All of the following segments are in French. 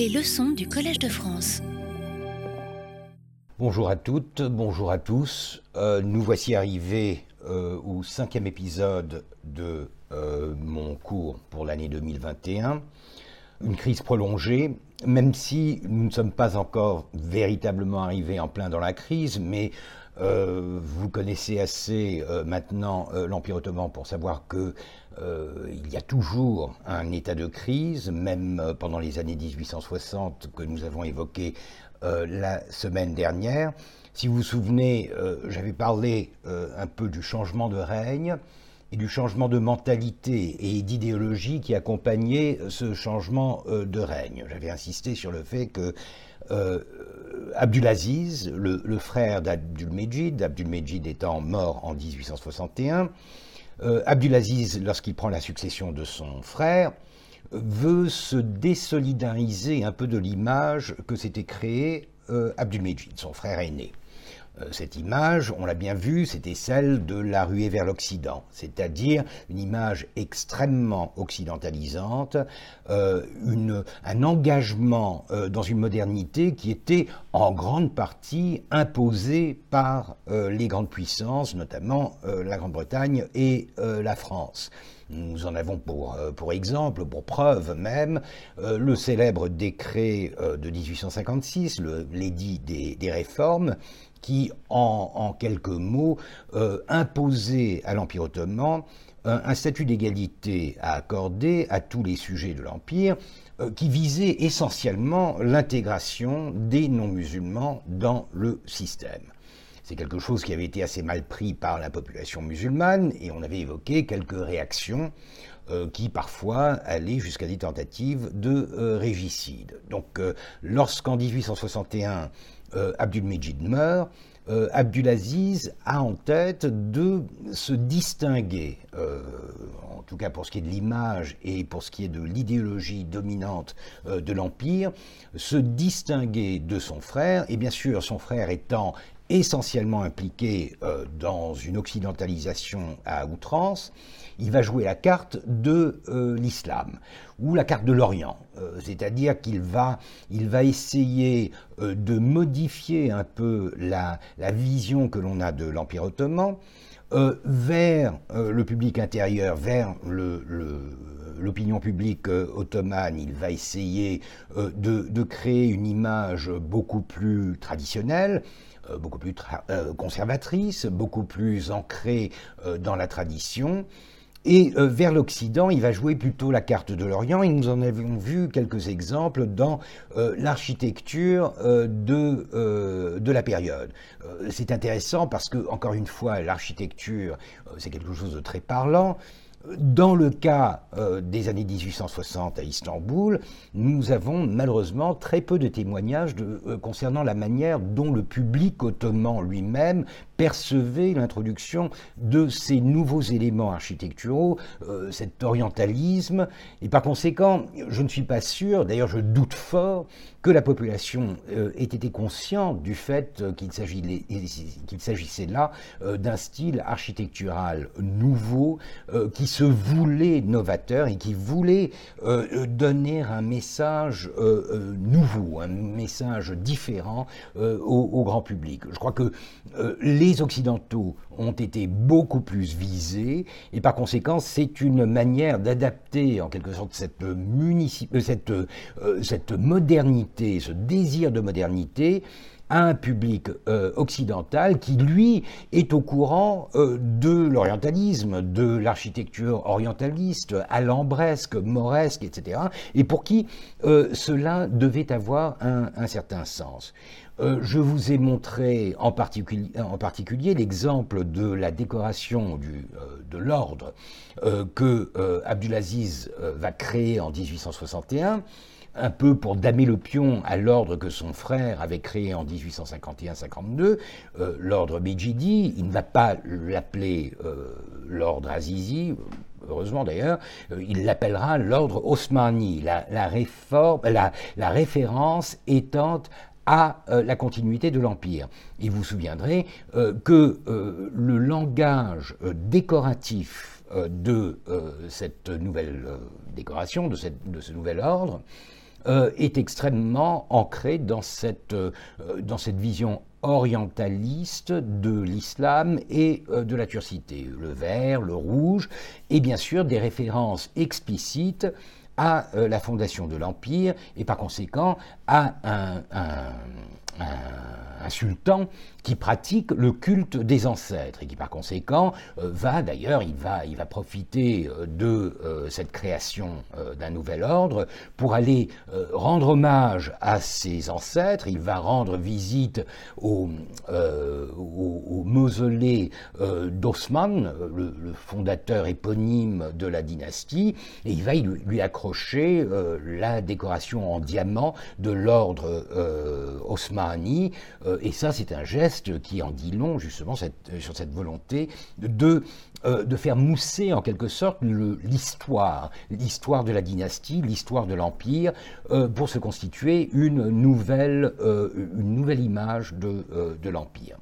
Les leçons du Collège de France. Bonjour à toutes, bonjour à tous. Euh, nous voici arrivés euh, au cinquième épisode de euh, mon cours pour l'année 2021. Une crise prolongée, même si nous ne sommes pas encore véritablement arrivés en plein dans la crise, mais vous connaissez assez maintenant l'Empire ottoman pour savoir que il y a toujours un état de crise, même pendant les années 1860 que nous avons évoquées la semaine dernière. Si vous vous souvenez, j'avais parlé un peu du changement de règne et du changement de mentalité et d'idéologie qui accompagnait ce changement euh, de règne. J'avais insisté sur le fait que euh, Abdulaziz, le, le frère d'Abdulmejid, Abdulmejid étant mort en 1861, euh, Abdulaziz, lorsqu'il prend la succession de son frère, veut se désolidariser un peu de l'image que s'était créée euh, Abdulmejid, son frère aîné. Euh, cette image, on l'a bien vu, c'était celle de la ruée vers l'Occident, c'est-à-dire une image extrêmement occidentalisante, euh, un engagement euh, dans une modernité qui était en grande partie imposée par les grandes puissances, notamment la Grande-Bretagne et la France. Nous en avons pour, pour exemple, pour preuve même, le célèbre décret de 1856, l'édit des, des réformes, qui, en, quelques mots, euh, imposait à l'Empire ottoman un, statut d'égalité à accorder à tous les sujets de l'Empire, euh, qui visait essentiellement l'intégration des non-musulmans dans le système. C'est quelque chose qui avait été assez mal pris par la population musulmane et on avait évoqué quelques réactions euh, qui parfois allaient jusqu'à des tentatives de régicide. Donc lorsqu'en 1861 euh, Abdulmejid meurt, euh, Abdulaziz a en tête de se distinguer, euh, en tout cas pour ce qui est de l'image et pour ce qui est de l'idéologie dominante de l'Empire, se distinguer de son frère, et bien sûr son frère étant essentiellement impliqué dans une occidentalisation à outrance, il va jouer la carte de euh, l'islam ou la carte de l'Orient, euh, c'est-à-dire qu'il va, essayer euh, de modifier un peu la, vision que l'on a de l'Empire ottoman vers le public intérieur, vers l'opinion publique ottomane, il va essayer de, créer une image beaucoup plus traditionnelle, beaucoup plus conservatrice, beaucoup plus ancrée dans la tradition. Et euh, vers l'Occident, il va jouer plutôt la carte de l'Orient, et nous en avons vu quelques exemples dans euh, l'architecture euh, de, de la période. c'est intéressant parce que, encore une fois, l'architecture, c'est quelque chose de très parlant. Dans le cas des années 1860 à Istanbul, nous avons malheureusement très peu de témoignages de, concernant la manière dont le public ottoman lui-même percevait l'introduction de ces nouveaux éléments architecturaux, euh, cet orientalisme, et par conséquent, je ne suis pas sûr, d'ailleurs je doute fort, que la population euh, ait été consciente du fait qu'il s'agissait là euh, d'un style architectural nouveau qui se voulait novateur et qui voulait donner un message nouveau, un message différent au, grand public. Je crois que les Occidentaux ont été beaucoup plus visés, et par conséquent, c'est une manière d'adapter en quelque sorte euh, euh, cette modernité, ce désir de modernité, un public euh, occidental qui, lui, est au courant de l'orientalisme, de l'architecture orientaliste, alambresque, moresque, etc., et pour qui cela devait avoir un certain sens. Euh, je vous ai montré en particulier, l'exemple de la décoration euh, de l'ordre euh, que Abdulaziz va créer en 1861 un peu pour damer le pion à l'ordre que son frère avait créé en 1851-52, l'ordre Bejidi. Il ne va pas l'appeler l'ordre Azizi, heureusement d'ailleurs, il l'appellera l'ordre Osmani, la, référence étant à euh, la continuité de l'Empire. Et vous vous souviendrez euh, que euh, le langage décoratif de cette nouvelle décoration, de, ce nouvel ordre, est extrêmement ancré dans cette, dans cette vision orientaliste de l'islam et de la turcité. Le vert, le rouge, et bien sûr des références explicites à la fondation de l'Empire et par conséquent à un sultan qui pratique le culte des ancêtres et qui par conséquent euh, va d'ailleurs, il va, il va profiter euh, de euh, cette création d'un nouvel ordre pour aller rendre hommage à ses ancêtres, il va rendre visite au, au, mausolée d'Osman, le, fondateur éponyme de la dynastie, et il va lui, accrocher la décoration en diamant de l'ordre osmani, et ça c'est un geste qui en dit long justement sur cette volonté de, euh, de faire mousser en quelque sorte l'histoire, l'histoire de la dynastie, l'histoire de l'Empire, euh, pour se constituer une nouvelle, euh, image de l'Empire.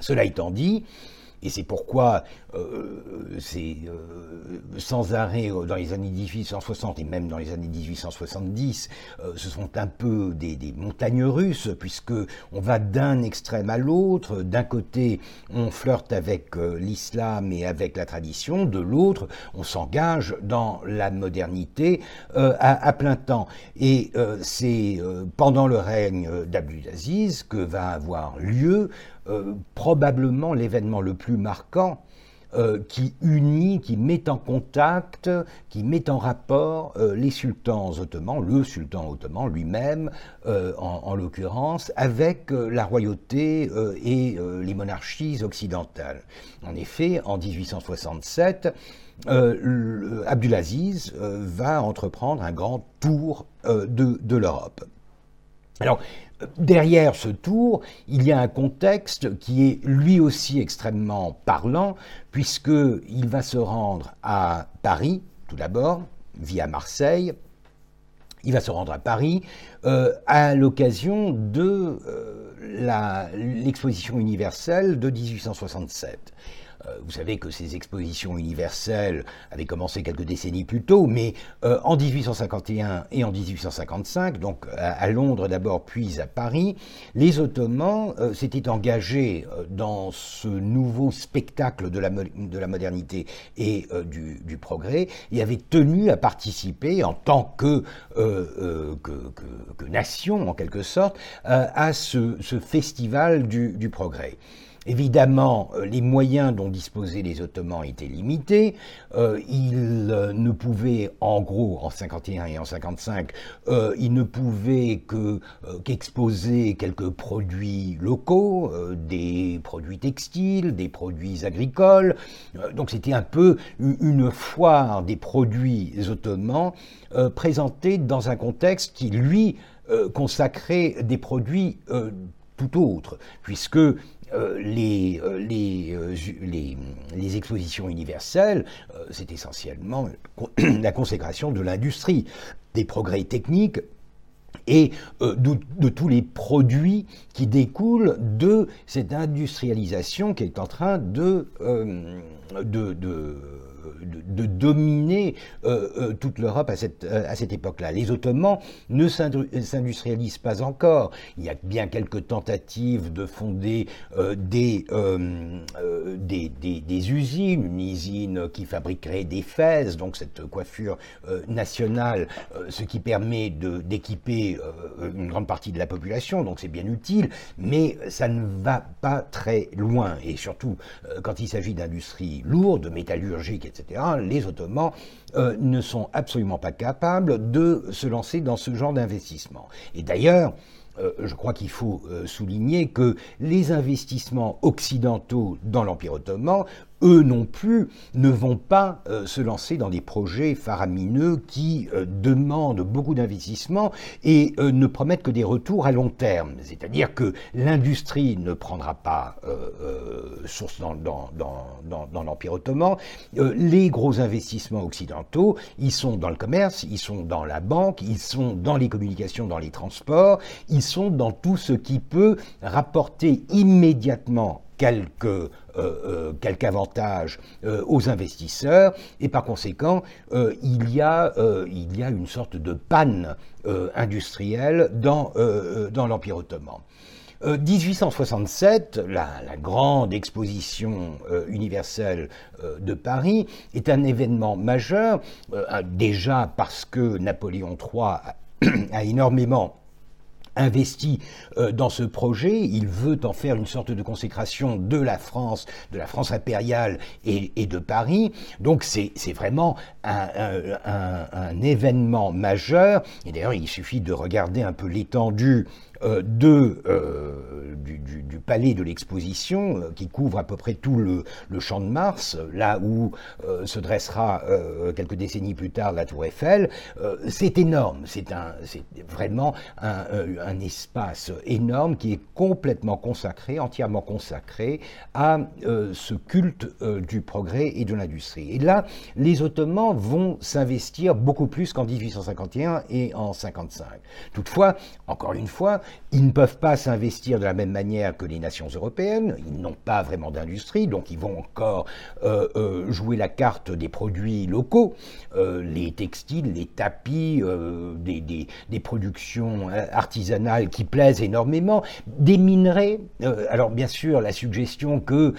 Cela étant dit, et c'est pourquoi euh, c'est euh, sans arrêt euh, dans les années 1860 et même dans les années 1870, ce sont un peu des, montagnes russes, puisque on va d'un extrême à l'autre. D'un côté, on flirte avec l'islam et avec la tradition, de l'autre, on s'engage dans la modernité à, plein temps. Et c'est pendant le règne d'Abdulaziz que va avoir lieu euh, probablement l'événement le plus marquant euh, qui unit, qui met en contact, qui met en rapport euh, les sultans ottomans, le sultan ottoman lui-même en, l'occurrence, avec la royauté et les monarchies occidentales. En effet, en 1867, Abdulaziz va entreprendre un grand tour de, de l'Europe. Alors, derrière ce tour, il y a un contexte qui est lui aussi extrêmement parlant, puisqu'il va se rendre à Paris, tout d'abord, via Marseille. Il va se rendre à Paris euh, à l'occasion de euh, l'exposition universelle de 1867. Euh, vous savez que ces expositions universelles avaient commencé quelques décennies plus tôt, mais euh, en 1851 et en 1855, donc à, Londres d'abord, puis à Paris, les Ottomans euh, s'étaient engagés dans ce nouveau spectacle de la, de la modernité et du, progrès et avaient tenu à participer en tant que, nation, en quelque sorte, à ce, festival du progrès. Évidemment, euh, les moyens dont disposaient les Ottomans étaient limités. Euh, ils euh, ne pouvaient, en gros, en 51 et en 55, ils ne pouvaient que qu'exposer quelques produits locaux, des produits textiles, des produits agricoles. donc c'était un peu une foire des produits ottomans présentés dans un contexte qui, lui, consacrait des produits tout autres, puisque euh, les, euh, euh, les, expositions universelles, c'est essentiellement la consécration de l'industrie, des progrès techniques et de, tous les produits qui découlent de cette industrialisation qui est en train de, dominer euh, euh, toute l'Europe à cette, euh, cette époque-là. Les Ottomans ne s'industrialisent pas encore. Il y a bien quelques tentatives de fonder des, des, usines, une usine qui fabriquerait des fès, donc cette coiffure nationale, ce qui permet d'équiper une grande partie de la population, donc c'est bien utile, mais ça ne va pas très loin. Et surtout, quand il s'agit d'industries lourdes, métallurgiques, etc., les Ottomans euh, ne sont absolument pas capables de se lancer dans ce genre d'investissement. Et d'ailleurs, euh, je crois qu'il faut euh, souligner que les investissements occidentaux dans l'Empire ottoman eux non plus ne vont pas euh, se lancer dans des projets faramineux qui euh, demandent beaucoup d'investissement et euh, ne promettent que des retours à long terme. C'est-à-dire que l'industrie ne prendra pas source dans, dans, l'Empire ottoman. les gros investissements occidentaux, ils sont dans le commerce, ils sont dans la banque, ils sont dans les communications, dans les transports, ils sont dans tout ce qui peut rapporter immédiatement quelques, quelques avantages aux investisseurs et par conséquent il, y a, il y a une sorte de panne industrielle dans, dans l'Empire ottoman. 1867, la, grande exposition universelle de Paris, est un événement majeur, déjà parce que Napoléon III a énormément investi euh, dans ce projet. Il veut en faire une sorte de consécration de la France, de la France impériale et, de Paris. Donc c'est vraiment un, événement majeur. Et d'ailleurs, il suffit de regarder un peu l'étendue de, euh, du, palais de l'exposition, euh, qui couvre à peu près tout le, champ de Mars, là où se dressera quelques décennies plus tard la tour Eiffel, c'est énorme, c'est vraiment un, un, espace énorme qui est complètement consacré, entièrement consacré à ce culte du progrès et de l'industrie. Et là, les Ottomans vont s'investir beaucoup plus qu'en 1851 et en 55. Toutefois, encore une fois, ils ne peuvent pas s'investir de la même manière que les nations européennes, ils n'ont pas vraiment d'industrie, donc ils vont encore euh, euh, jouer la carte des produits locaux, euh, les textiles, les tapis, des, des, productions artisanales qui plaisent énormément, des minerais. alors bien sûr, la suggestion que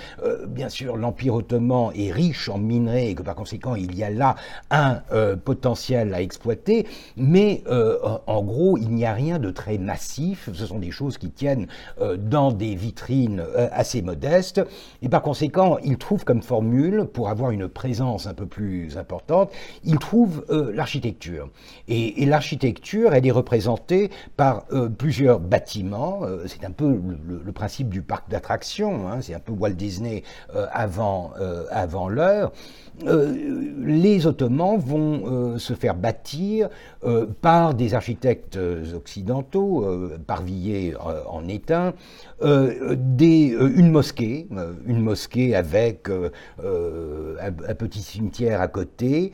bien sûr l'Empire ottoman est riche en minerais et que par conséquent il y a là un potentiel à exploiter, mais en gros il n'y a rien de très massif ce sont des choses qui tiennent euh, dans des vitrines euh, assez modestes, et par conséquent, il trouve comme formule, pour avoir une présence un peu plus importante, il trouve euh, l'architecture. Et, l'architecture, elle est représentée par plusieurs bâtiments, c'est un peu le, principe du parc d'attractions, hein. c'est un peu Walt Disney avant, avant l'heure. les Ottomans vont se faire bâtir par des architectes occidentaux, par euh, en étain, euh, des, euh, une mosquée, une mosquée avec un, petit cimetière à côté,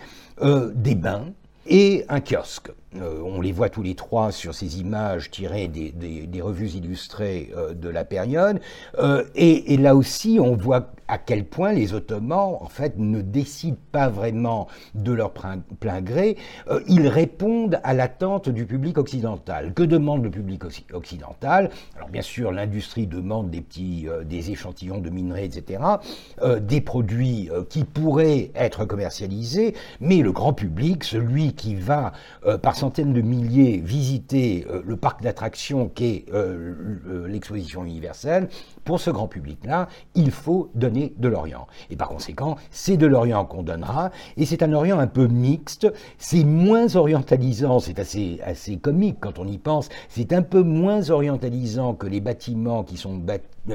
des bains et un kiosque. On les voit tous les trois sur ces images tirées des, revues illustrées de la période. et, là aussi, on voit à quel point les Ottomans, en fait, ne décident pas vraiment de leur plein gré. Euh, ils répondent à l'attente du public occidental. Que demande le public occidental? Alors, bien sûr, l'industrie demande des petits, euh, des échantillons de minerais, etc., euh, des produits qui pourraient être commercialisés, mais le grand public, celui qui va par centaines de milliers visiter le parc d'attractions qu'est l'exposition universelle, pour ce grand public-là, il faut donner de l'Orient. Et par conséquent, c'est de l'Orient qu'on donnera, et c'est un Orient un peu mixte, c'est moins orientalisant, c'est assez, assez comique quand on y pense, c'est un peu moins orientalisant que les bâtiments qui sont,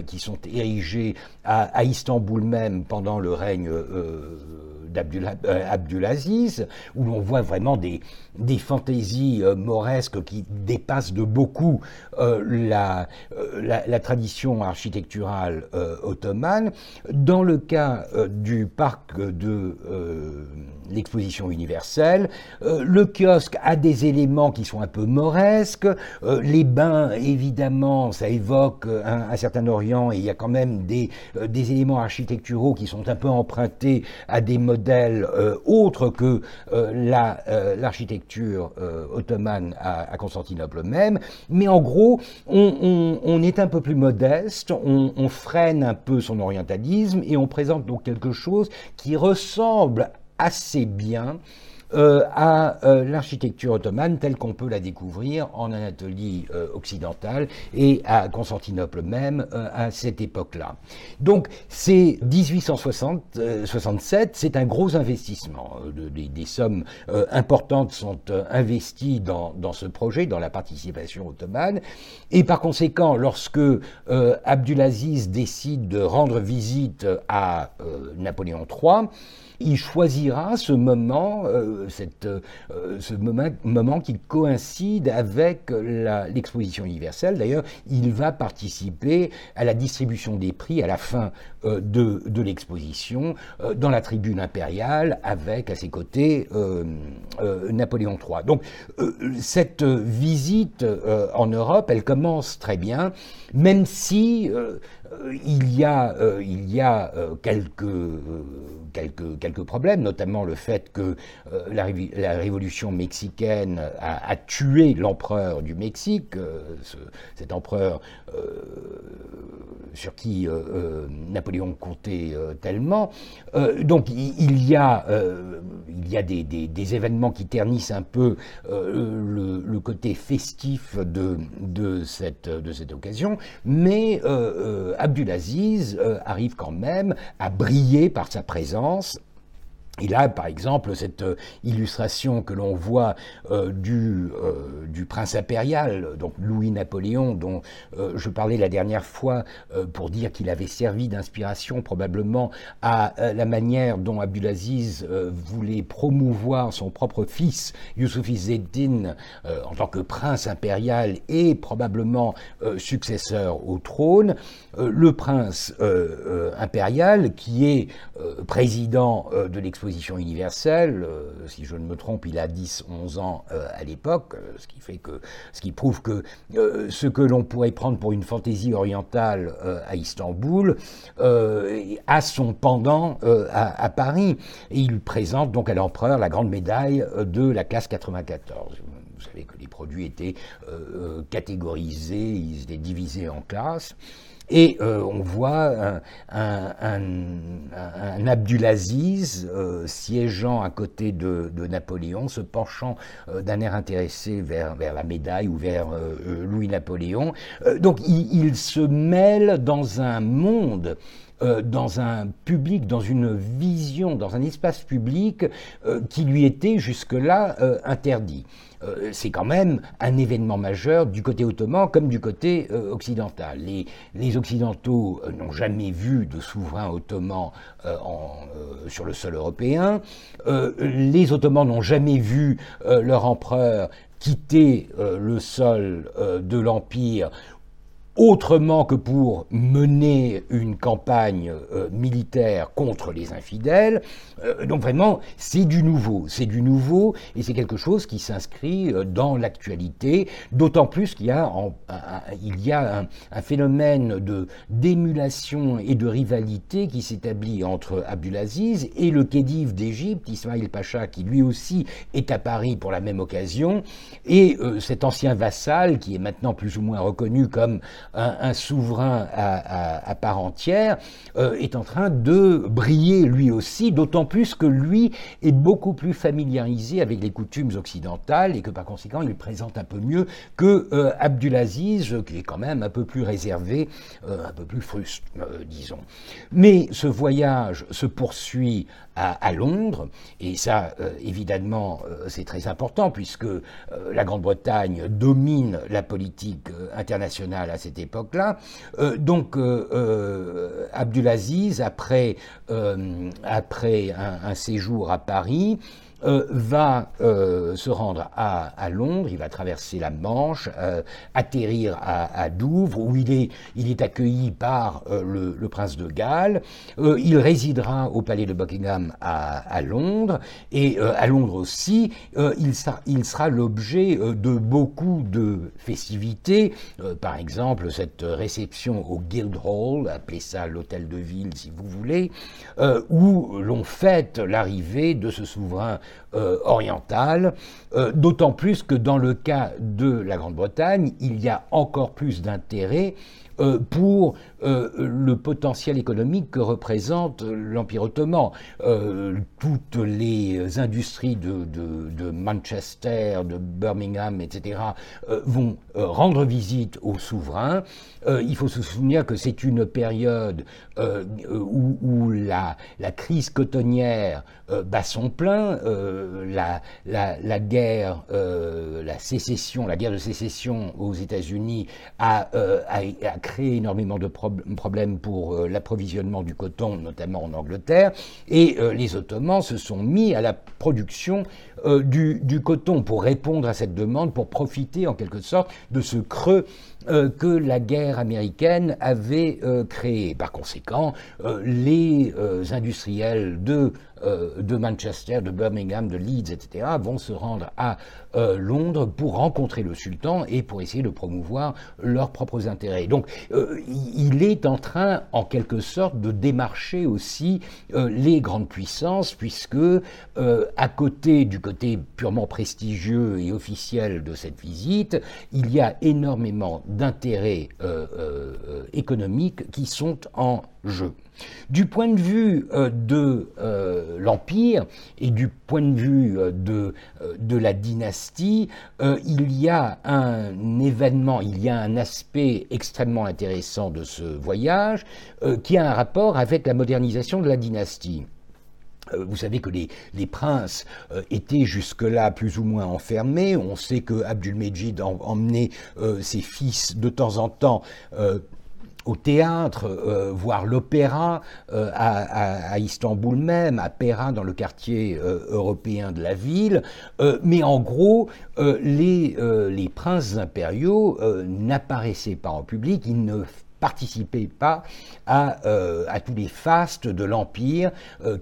qui sont érigés à, Istanbul même pendant le règne euh, d'Abdulaziz, euh, où l'on voit vraiment des, des fantaisies euh, mauresques qui dépassent de beaucoup la, la, tradition architecturale ottomane. Dans le cas du parc de l'exposition universelle, le kiosque a des éléments qui sont un peu mauresques, les bains, évidemment, ça évoque un, un certain Orient et il y a quand même des, des éléments architecturaux qui sont un peu empruntés à des modèles euh, autres que euh, euh, l'architecture ottomane à, Constantinople même. Mais en gros, on, est un peu plus modeste, on, on freine un peu son orientalisme et on présente donc quelque chose qui ressemble assez bien euh, à euh, l'architecture ottomane telle qu'on peut la découvrir en Anatolie euh, occidentale et à Constantinople même à cette époque-là. Donc c'est 1867, c'est un gros investissement. des, sommes importantes sont investies dans, dans, ce projet, dans la participation ottomane, et par conséquent, lorsque Abdulaziz décide de rendre visite à Napoléon III, il choisira ce moment, euh, cette, euh, ce moment, moment, qui coïncide avec l'exposition universelle. D'ailleurs, il va participer à la distribution des prix à la fin euh, de, de l'exposition dans la tribune impériale avec à ses côtés Napoléon III. Donc cette visite en Europe, elle commence très bien, même si il y a, il y a quelques, quelques, quelques problèmes, notamment le fait que la, révolution mexicaine a, tué l'empereur du Mexique, ce, cet empereur sur qui Napoléon comptait tellement. donc il y a, il y a des, événements qui ternissent un peu le, le, côté festif de, de, cette, de cette occasion, mais euh, euh, Abdulaziz euh, arrive quand même à briller par sa présence il a, par exemple, cette euh, illustration que l'on voit euh, du, euh, du, prince impérial, donc Louis-Napoléon, dont je parlais la dernière fois pour dire qu'il avait servi d'inspiration probablement à la manière dont Abdulaziz voulait promouvoir son propre fils, Youssouf Izzeddin, en tant que prince impérial et probablement successeur au trône. le prince impérial, qui est président de l'exposition universelle. Euh, si je ne me trompe, il a 10-11 ans euh, à l'époque, euh, ce qui que, ce prouve que ce que l'on pourrait prendre pour une fantaisie orientale à Istanbul a son pendant à, Paris. Il présente donc à l'empereur la grande médaille de la classe 94 vous savez que les produits étaient catégorisés, ils étaient divisés en classes. Et euh, on voit un, Abdulaziz euh, siégeant à côté de, Napoléon, se penchant euh, d'un air intéressé vers, vers, la médaille ou vers Louis-Napoléon. donc il, se mêle dans un monde dans un public, dans une vision, dans un espace public qui lui était jusque-là interdit. Euh, c'est quand même un événement majeur du côté ottoman comme du côté euh, occidental. Les, Occidentaux euh, n'ont jamais vu de souverain ottoman sur le sol européen. les Ottomans n'ont jamais vu leur empereur quitter le sol de l'Empire autrement que pour mener une campagne euh, militaire contre les infidèles. Euh, donc vraiment, c'est du nouveau, c'est du nouveau, et c'est quelque chose qui s'inscrit euh, dans l'actualité, d'autant plus qu'il y a, un, phénomène de d'émulation et de rivalité qui s'établit entre Abdulaziz et le Khedive d'Égypte, Ismail Pacha, qui lui aussi est à Paris pour la même occasion, et cet ancien vassal, qui est maintenant plus ou moins reconnu comme un, souverain à, part entière, euh, est en train de briller lui aussi, d'autant plus que lui est beaucoup plus familiarisé avec les coutumes occidentales et que par conséquent il présente un peu mieux que euh, Abdulaziz, qui est quand même un peu plus réservé, euh, un peu plus fruste, disons. Mais ce voyage se poursuit à, Londres, et ça, évidemment, c'est très important puisque la Grande-Bretagne domine la politique internationale à cette époque-là. Euh, donc euh, euh, Abdulaziz, après, après un, séjour à Paris, euh, va euh, se rendre à, Londres, il va traverser la Manche, euh, atterrir à, Douvres, où il est, il est accueilli par le, prince de Galles. il résidera au palais de Buckingham à, Londres, et à Londres aussi, il, sera, il sera l'objet de beaucoup de festivités, par exemple cette réception au Guildhall, appelez ça l'hôtel de ville si vous voulez, où l'on fête l'arrivée de ce souverain euh, orientale, euh, d'autant plus que dans le cas de la Grande-Bretagne, il y a encore plus d'intérêt euh, pour euh, le potentiel économique que représente l'Empire ottoman. Euh, toutes les industries de, Manchester, de Birmingham, etc., vont rendre visite aux souverains. il faut se souvenir que c'est une période où, la, crise cotonnière bat son plein, la, guerre, la sécession, la guerre de sécession aux États-Unis a, a créé énormément de problèmes pour euh, l'approvisionnement du coton, notamment en Angleterre, et euh, les Ottomans se sont mis à la production euh, du, coton pour répondre à cette demande, pour profiter en quelque sorte de ce creux que la guerre américaine avait créé. Par conséquent, les industriels de de Manchester, de Birmingham, de Leeds, etc., vont se rendre à Londres pour rencontrer le sultan et pour essayer de promouvoir leurs propres intérêts. Donc il est en train, en quelque sorte, de démarcher aussi les grandes puissances, puisque à côté du côté purement prestigieux et officiel de cette visite, il y a énormément d'intérêts économiques qui sont en jeu. Du point de vue euh, de euh, l'Empire et du point de vue euh, de, de, la dynastie, il y a un événement, il y a un aspect extrêmement intéressant de ce voyage qui a un rapport avec la modernisation de la dynastie. Vous savez que les, les princes étaient jusque-là plus ou moins enfermés. On sait que Abdulmejid emmenait ses fils de temps en temps au théâtre, euh, voir l'opéra euh, à, Istanbul même, à Pera dans le quartier euh, européen de la ville. mais en gros, les, les princes impériaux n'apparaissaient pas en public, ils ne participaient pas à, à, tous les fastes de l'Empire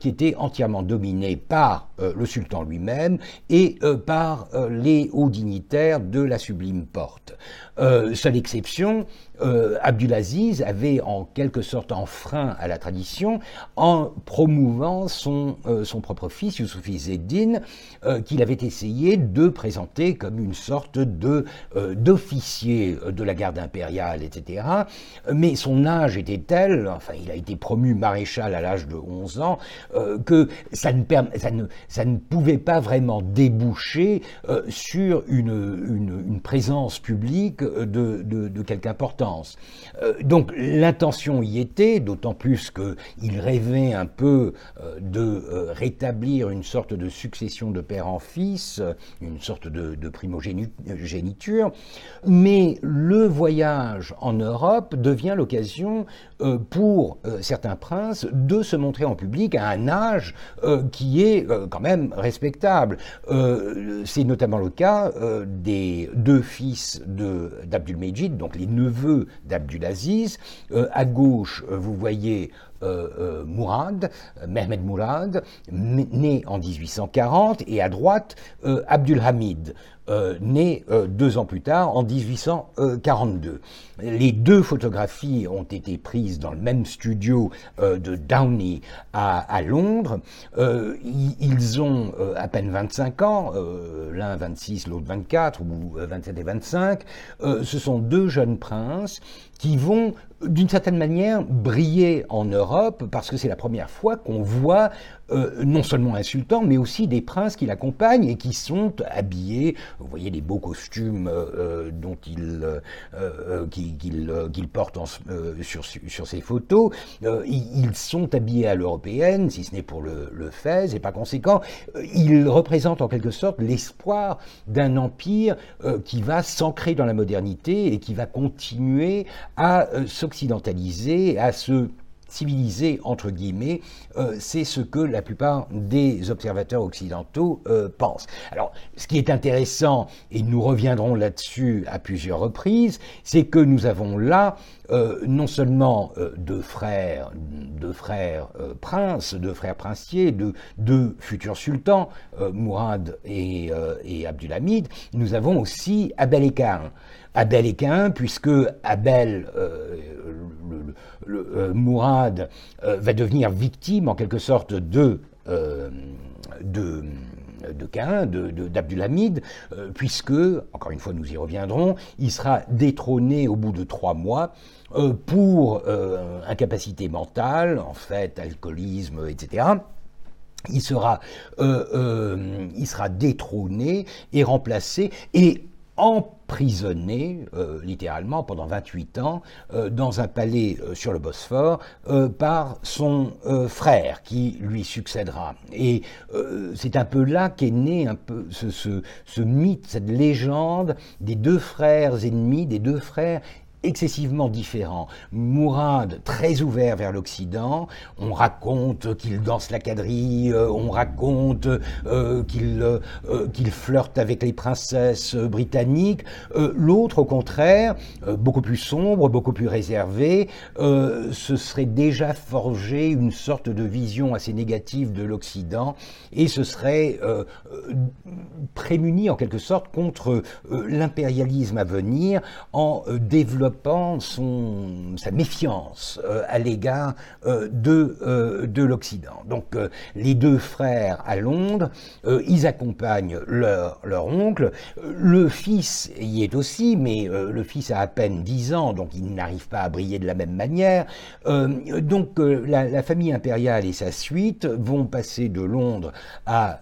qui étaient entièrement dominés par le sultan lui-même et par les hauts dignitaires de la sublime porte. Seule exception, euh, Abdulaziz avait en quelque sorte enfreint à la tradition en promouvant son, euh, son propre fils, Youssouf Zeddin, euh, qu'il avait essayé de présenter comme une sorte de d'officier de la garde impériale, etc. Mais son âge était tel, enfin il a été promu maréchal à l'âge de 11 ans, que ça ne, ça, ne, ça ne, pouvait pas vraiment déboucher sur une, une, présence publique de, de, de quelque importance. Euh, donc l'intention y était, d'autant plus qu'il rêvait un peu euh, de euh, rétablir une sorte de succession de père en fils, une sorte de, de primogéniture, mais le voyage en Europe devient l'occasion pour certains princes de se montrer en public à un âge qui est quand même respectable. C'est notamment le cas des deux fils d'Abdulmejid, donc les neveux d'Abdulaziz. Euh, à gauche, euh, vous voyez Mourad, Mehmed Mourad, né en 1840, et à droite, Abdulhamid, né deux ans plus tard, en 1842. Les deux photographies ont été prises dans le même studio de Downey à, Londres. ils ont à peine 25 ans, l'un 26, l'autre 24, ou 27 et 25. ce sont deux jeunes princes qui vont d'une certaine manière briller en Europe parce que c'est la première fois qu'on voit euh, non seulement un sultan, mais aussi des princes qui l'accompagnent et qui sont habillés. Vous voyez les beaux costumes euh, euh, dont ils qu'il portent sur, sur ces photos. ils sont habillés à l'européenne, si ce n'est pour le, le fez, et par conséquent, ils représentent en quelque sorte l'espoir d'un empire qui va s'ancrer dans la modernité et qui va continuer à s'occidentaliser, à se civilisé, entre guillemets, euh, c'est ce que la plupart des observateurs occidentaux euh, pensent. Alors, ce qui est intéressant, et nous reviendrons là-dessus à plusieurs reprises, c'est que nous avons là euh, non seulement deux frères, deux frères princes, deux frères princiers, deux, futurs sultans, Mourad et, et Abdulhamid, nous avons aussi Abel Ekhar. Abel Ekhar, puisque Abel, le, euh, Mourad euh, va devenir victime en quelque sorte de, euh, de Cain, d'Abdulhamid, puisque, encore une fois nous y reviendrons, il sera détrôné au bout de trois mois pour incapacité mentale, en fait, alcoolisme, etc. Il sera, il sera détrôné et remplacé, et emprisonné, euh, littéralement, pendant 28 ans, euh, dans un palais euh, sur le Bosphore, par son frère, qui lui succédera. Et c'est un peu là qu'est né un peu ce, ce, mythe, cette légende des deux frères ennemis, des deux frères excessivement différents. Mourad, très ouvert vers l'Occident, on raconte qu'il danse la quadrille, euh, on raconte euh, qu'il euh, qu'il flirte avec les princesses britanniques. L'autre, au contraire, beaucoup plus sombre, beaucoup plus réservé, se serait déjà forgé une sorte de vision assez négative de l'Occident et se serait prémuni en quelque sorte contre l'impérialisme à venir en développant son, sa méfiance à l'égard de, de l'Occident. Donc les deux frères à Londres, ils accompagnent leur, leur oncle. Le fils y est aussi, mais le fils a à peine 10 ans, donc il n'arrive pas à briller de la même manière. donc la, famille impériale et sa suite vont passer de Londres à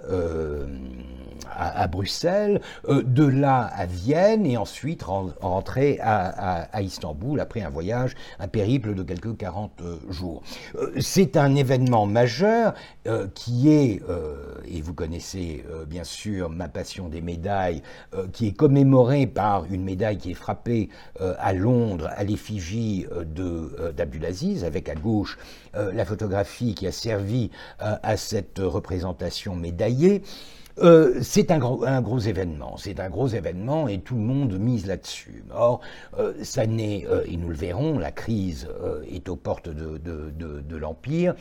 à, Bruxelles, euh, de là à Vienne et ensuite rentrer à, Istanbul après un voyage, un périple de quelques 40 euh, jours. Euh, c'est un événement majeur qui est, et vous connaissez bien sûr ma passion des médailles, qui est commémoré par une médaille qui est frappée à Londres à l'effigie d'Abdulaziz, avec à gauche la photographie qui a servi à cette représentation médaillée. Euh, c'est un gros, événement, c'est un gros événement et tout le monde mise là-dessus. Or, euh, ça n'est, euh, et nous le verrons, la crise est aux portes de, l'Empire,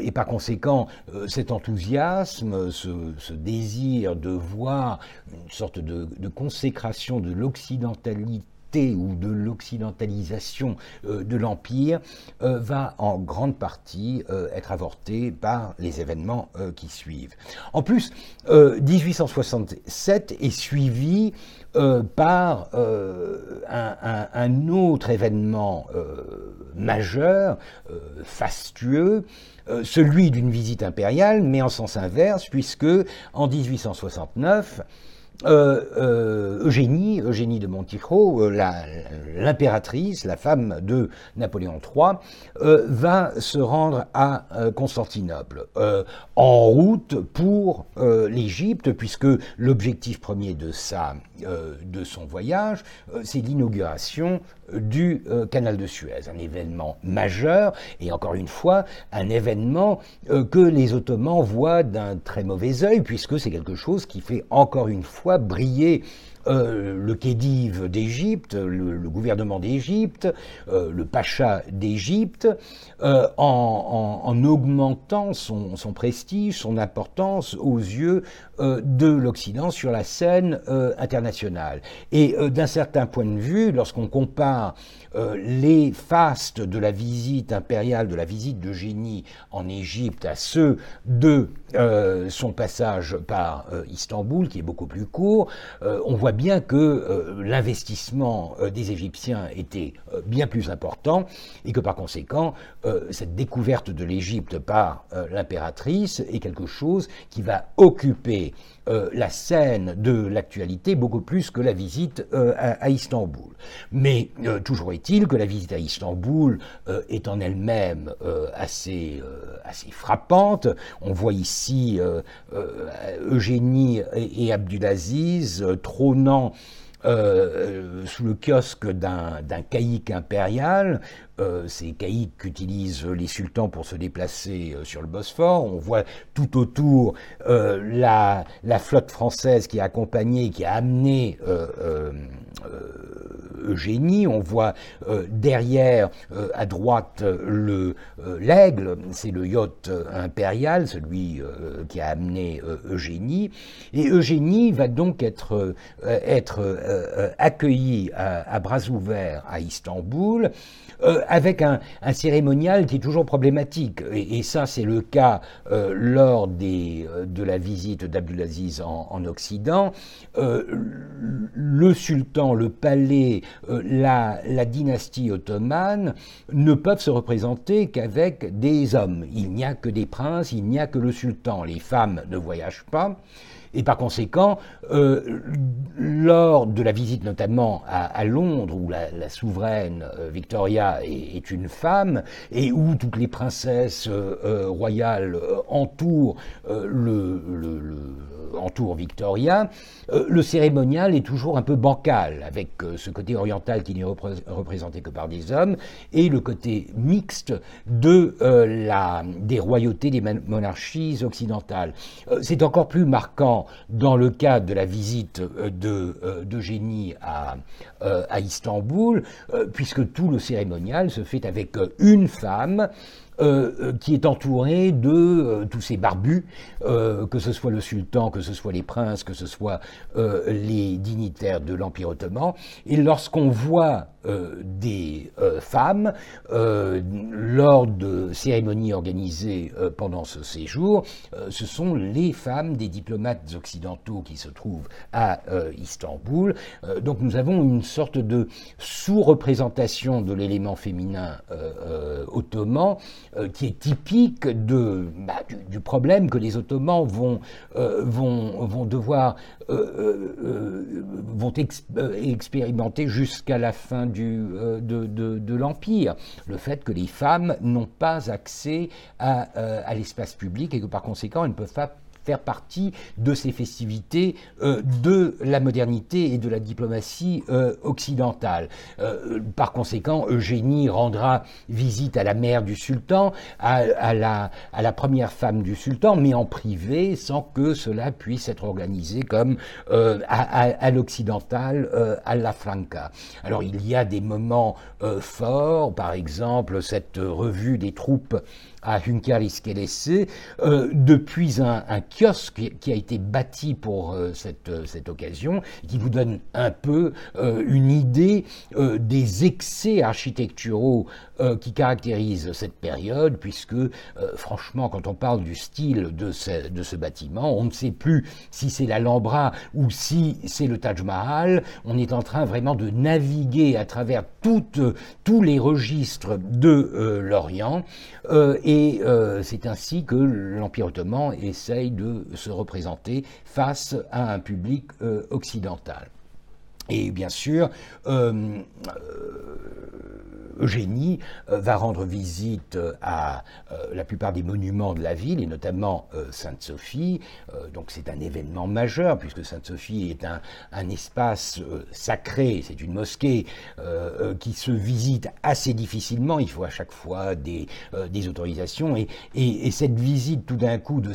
et par conséquent, cet enthousiasme, ce, désir de voir une sorte de, consécration de l'occidentalité ou de l'occidentalisation euh, de l'Empire euh, va en grande partie euh, être avorté par les événements qui suivent. En plus, 1867 est suivi par un, autre événement majeur, fastueux, celui d'une visite impériale, mais en sens inverse, puisque en 1869, euh, euh, Eugénie, Eugénie de Montijo, euh, l'impératrice, la, femme de Napoléon III, va se rendre à Constantinople en route pour l'Égypte, puisque l'objectif premier de, sa, de son voyage, c'est l'inauguration du canal de Suez, un événement majeur et encore une fois un événement que les Ottomans voient d'un très mauvais œil puisque c'est quelque chose qui fait encore une fois briller euh, le Khedive d'Égypte, le, gouvernement d'Égypte, euh, le pacha d'Égypte, euh, en, augmentant son, prestige, son importance aux yeux de l'Occident sur la scène internationale. Et d'un certain point de vue, lorsqu'on compare les fastes de la visite impériale, de la visite de génie en Égypte à ceux de son passage par Istanbul, qui est beaucoup plus court, on voit bien que euh, l'investissement euh, des Égyptiens était euh, bien plus important et que par conséquent, cette découverte de l'Égypte par l'impératrice est quelque chose qui va occuper la scène de l'actualité beaucoup plus que la visite à, Istanbul. Mais toujours est-il que la visite à Istanbul est en elle-même assez, frappante. On voit ici Eugénie et Abdulaziz trônant euh, sous le kiosque d'un caïque impérial, euh, ces caïques qu'utilisent les sultans pour se déplacer euh, sur le Bosphore. On voit tout autour la, la, flotte française qui a accompagné, qui a amené Eugénie. On voit derrière, à droite, le l'aigle, c'est le yacht impérial, celui qui a amené Eugénie. Et Eugénie va donc être, être euh, accueilli à, bras ouverts à Istanbul, euh, avec un, cérémonial qui est toujours problématique. Et, ça, c'est le cas euh, lors des, de la visite d'Abdulaziz en, en, Occident. le sultan, le palais, la, la dynastie ottomane ne peuvent se représenter qu'avec des hommes. Il n'y a que des princes, il n'y a que le sultan. Les femmes ne voyagent pas. Et par conséquent, euh, lors de la visite notamment à, Londres, où la, souveraine euh, Victoria est, une femme, et où toutes les princesses euh, royales entourent le, entourent Victoria, le cérémonial est toujours un peu bancal, avec ce côté oriental qui n'est représenté que par des hommes, et le côté mixte de la, des royautés, des monarchies occidentales. C'est encore plus marquant dans le cas de la visite d'Eugénie à, à Istanbul, puisque tout le cérémonial se fait avec une femme euh, euh, qui est entouré de euh, tous ces barbus, que ce soit le sultan, que ce soit les princes, que ce soit les dignitaires de l'Empire ottoman. Et lorsqu'on voit des femmes lors de cérémonies organisées pendant ce séjour, ce sont les femmes des diplomates occidentaux qui se trouvent à Istanbul. donc nous avons une sorte de sous-représentation de l'élément féminin ottoman euh, qui est typique de, bah, du, problème que les Ottomans vont, euh, vont, vont devoir euh, vont expérimenter jusqu'à la fin de, l'Empire. Le fait que les femmes n'ont pas accès à, à l'espace public et que par conséquent elles ne peuvent pas faire partie de ces festivités euh, de la modernité et de la diplomatie euh, occidentale. Euh, par conséquent, Eugénie rendra visite à la mère du sultan, à, la, à la première femme du sultan, mais en privé, sans que cela puisse être organisé comme à, l'occidental, à la Franca. Alors il y a des moments forts, par exemple cette revue des troupes à Hunkar euh, depuis un, kiosque qui a été bâti pour euh, cette, euh, cette, occasion, qui vous donne un peu une idée des excès architecturaux qui caractérisent cette période, puisque franchement, quand on parle du style de ce, bâtiment, on ne sait plus si c'est l'Alhambra ou si c'est le Taj Mahal. On est en train vraiment de naviguer à travers tous les registres de l'Orient. et euh, c'est ainsi que l'Empire ottoman essaye de se représenter face à un public euh, occidental. Et bien sûr, euh, Eugénie euh, va rendre visite euh, à euh, la plupart des monuments de la ville, et notamment Sainte-Sophie. donc c'est un événement majeur, puisque Sainte-Sophie est un, espace sacré, c'est une mosquée qui se visite assez difficilement. Il faut à chaque fois des, autorisations. Et, et, cette visite tout d'un coup de,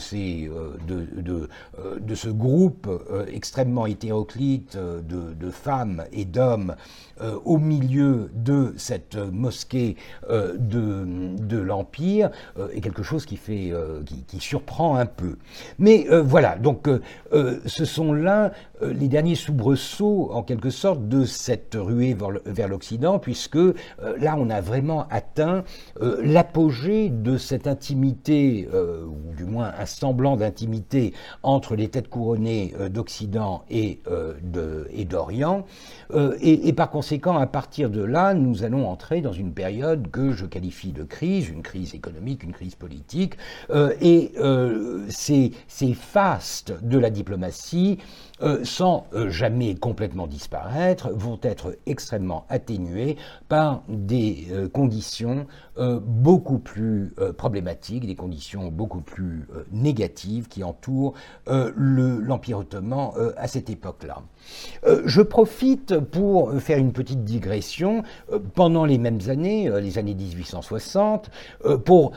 ce groupe extrêmement hétéroclite de femmes et d'hommes au milieu de cette mosquée euh, de, de l'Empire euh, est quelque chose qui, fait, euh, qui, surprend un peu. Mais voilà, donc ce sont là les derniers soubresauts, en quelque sorte, de cette ruée vers l'Occident, puisque là, on a vraiment atteint l'apogée de cette intimité, ou du moins un semblant d'intimité entre les têtes couronnées d'Occident et d'Orient. Et, et par conséquent, à partir de là, nous allons entrer dans une période que je qualifie de crise, une crise économique, une crise politique, euh, et euh, ces fastes de la diplomatie euh, sans euh, jamais complètement disparaître, vont être extrêmement atténués par des euh, conditions beaucoup plus problématiques, des conditions beaucoup plus négatives qui entourent l'Empire ottoman à cette époque-là. je profite pour faire une petite digression pendant les mêmes années, les années 1860, pour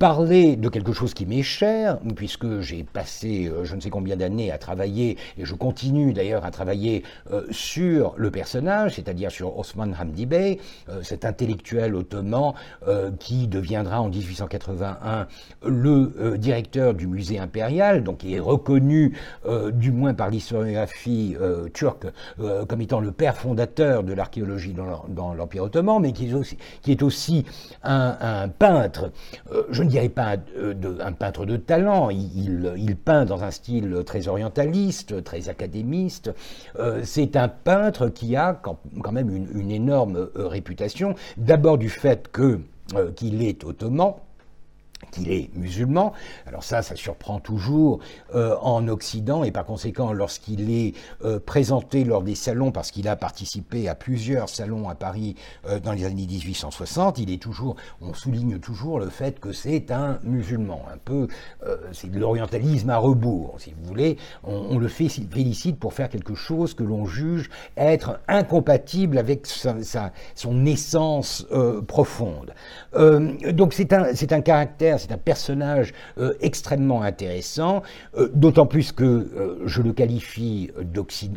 parler de quelque chose qui m'est cher, puisque j'ai passé je ne sais combien d'années à travailler et je continue d'ailleurs à travailler euh, sur le personnage, c'est-à-dire sur Osman Hamdi Bey, euh, cet intellectuel ottoman euh, qui deviendra en 1881 le directeur du musée impérial, donc qui est reconnu du moins par l'historiographie turque comme étant le père fondateur de l'archéologie dans l'Empire ottoman, mais qui est aussi, qui est aussi un, peintre, je ne dirais pas un, peintre de talent, il, il, peint dans un style très orientaliste, très académiste. Euh, c'est un peintre qui a quand, même une, énorme euh, réputation, d'abord du fait euh, qu'il est ottoman, qu'il est musulman. Alors ça, ça surprend toujours euh, en Occident et par conséquent, lorsqu'il est euh, présenté lors des salons, parce qu'il a participé à plusieurs salons à Paris euh, dans les années 1860, il est toujours, on souligne toujours le fait que c'est un musulman. Un peu, c'est de l'orientalisme à rebours, si vous voulez. On, le fait, félicite pour faire quelque chose que l'on juge être incompatible avec sa, son essence profonde. donc c'est un, c'est un caractère c'est un personnage euh, extrêmement intéressant, euh, d'autant plus que euh, je le qualifie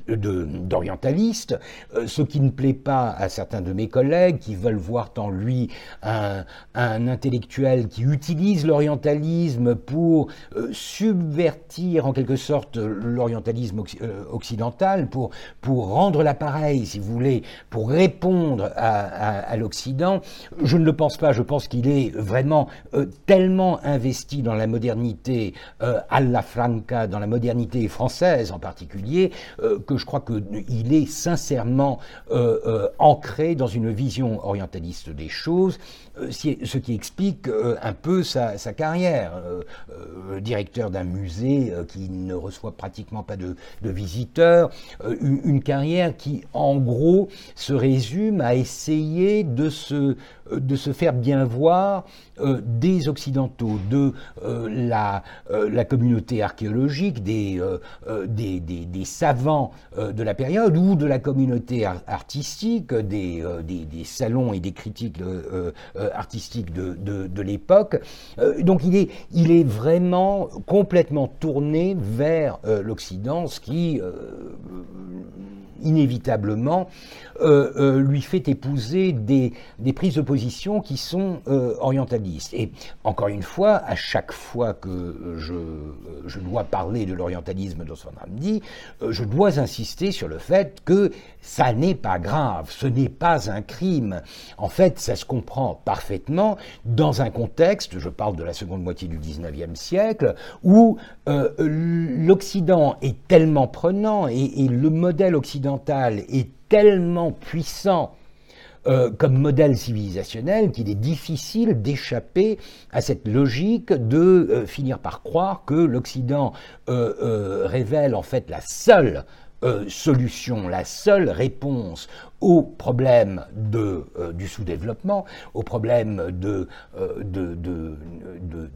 d'orientaliste, ce qui ne plaît pas à certains de mes collègues qui veulent voir en lui un, intellectuel qui utilise l'orientalisme pour subvertir en quelque sorte l'orientalisme occidental, pour, rendre l'appareil, si vous voulez, pour répondre à l'Occident. Je ne le pense pas, je pense qu'il est vraiment tellement investi dans la modernité euh, alla franca, dans la modernité française en particulier, euh, que je crois qu'il est sincèrement euh, ancré dans une vision orientaliste des choses, ce qui explique un peu sa, carrière. directeur d'un musée qui ne reçoit pratiquement pas de, visiteurs, une, carrière qui, en gros, se résume à essayer de se, faire bien voir des Occidentaux, de euh, la, euh, communauté archéologique, des, euh, savants de la période ou de la communauté artistique, des, salons et des critiques artistiques de, de, de l'époque. donc il est, il est vraiment complètement tourné vers l'Occident, ce qui inévitablement euh, euh, lui fait épouser des, des, prises de position qui sont euh, orientalistes. Et encore une fois, à chaque fois que je, je dois parler de l'orientalisme d'Osman Hamdi, je dois insister sur le fait que ça n'est pas grave, ce n'est pas un crime. En fait, ça se comprend parfaitement dans un contexte, je parle de la seconde moitié du 19e siècle, où l'Occident est tellement prenant et, et le modèle occidental est tellement puissant euh, comme modèle civilisationnel qu'il est difficile d'échapper à cette logique de euh, finir par croire que l'Occident euh, révèle en fait la seule solution, la seule réponse au problème du sous-développement, au problème de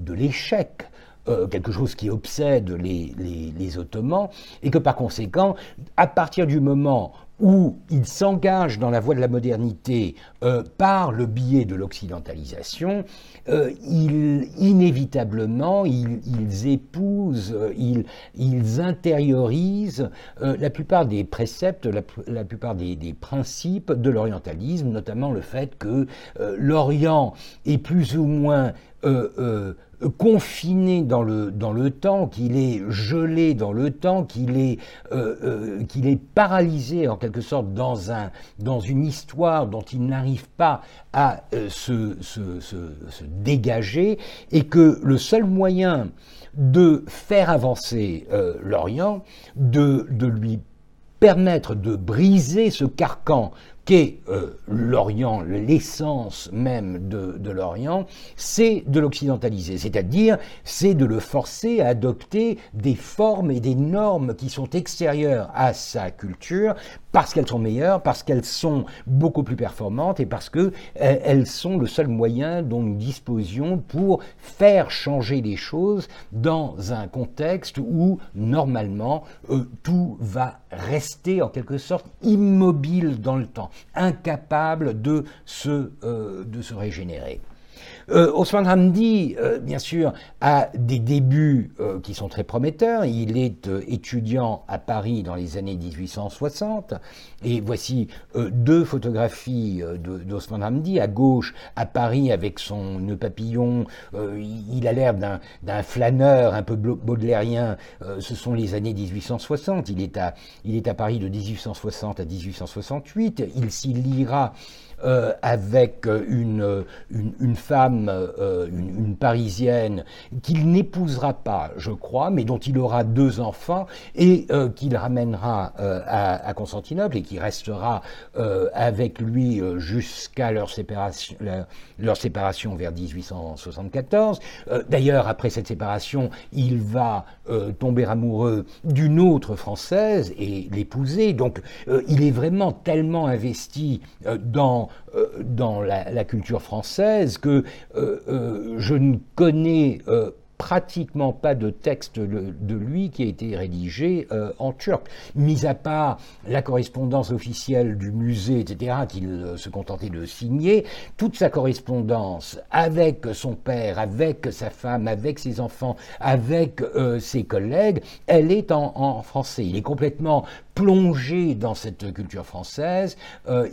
l'échec euh, quelque chose qui obsède les, Ottomans, et que par conséquent, à partir du moment où ils s'engagent dans la voie de la modernité euh, par le biais de l'occidentalisation, euh, inévitablement, ils, épousent, ils, intériorisent la plupart des préceptes, la, plupart des, principes de l'orientalisme, notamment le fait que l'Orient est plus ou moins confiné dans le, dans le temps, qu'il est gelé dans le temps, qu'il est, euh, euh, qu'il est paralysé en quelque sorte dans, un, dans une histoire dont il n'arrive pas à euh, se, dégager, et que le seul moyen de faire avancer l'Orient, de, de lui permettre de briser ce carcan euh, l'Orient, l'essence même de, l'Orient, c'est de l'occidentaliser, c'est-à-dire c'est de le forcer à adopter des formes et des normes qui sont extérieures à sa culture parce qu'elles sont meilleures, parce qu'elles sont beaucoup plus performantes et parce que euh, sont le seul moyen dont nous disposions pour faire changer les choses dans un contexte où normalement euh, tout va rester en quelque sorte immobile dans le temps incapable de se, euh, de se régénérer. Euh, Osman Hamdi, euh, bien sûr, a des débuts euh, qui sont très prometteurs. Il est étudiant à Paris dans les années 1860. Et voici deux photographies d'Osman Hamdi. À gauche, à Paris, avec son nœud papillon, il a l'air d'un flâneur un peu baudelairien. ce sont les années 1860. Il est, à, Paris de 1860 à 1868. Il s'y liera avec une, une, femme, une, parisienne, qu'il n'épousera pas, je crois, mais dont il aura deux enfants et qu'il ramènera à, Constantinople et qui restera avec lui jusqu'à leur séparation, leur séparation vers 1874. D'ailleurs, après cette séparation, il va tomber amoureux d'une autre française et l'épouser. Donc euh, il est vraiment tellement investi euh, dans, euh, dans la, culture française que je ne connais pratiquement pas de texte de lui qui a été rédigé euh, en turc, mis à part la correspondance officielle du musée, etc., qu'il euh, se contentait de signer, toute sa correspondance avec son père, avec sa femme, avec ses enfants, avec euh, ses collègues, elle est en, français. Il est complètement plongé dans cette culture française,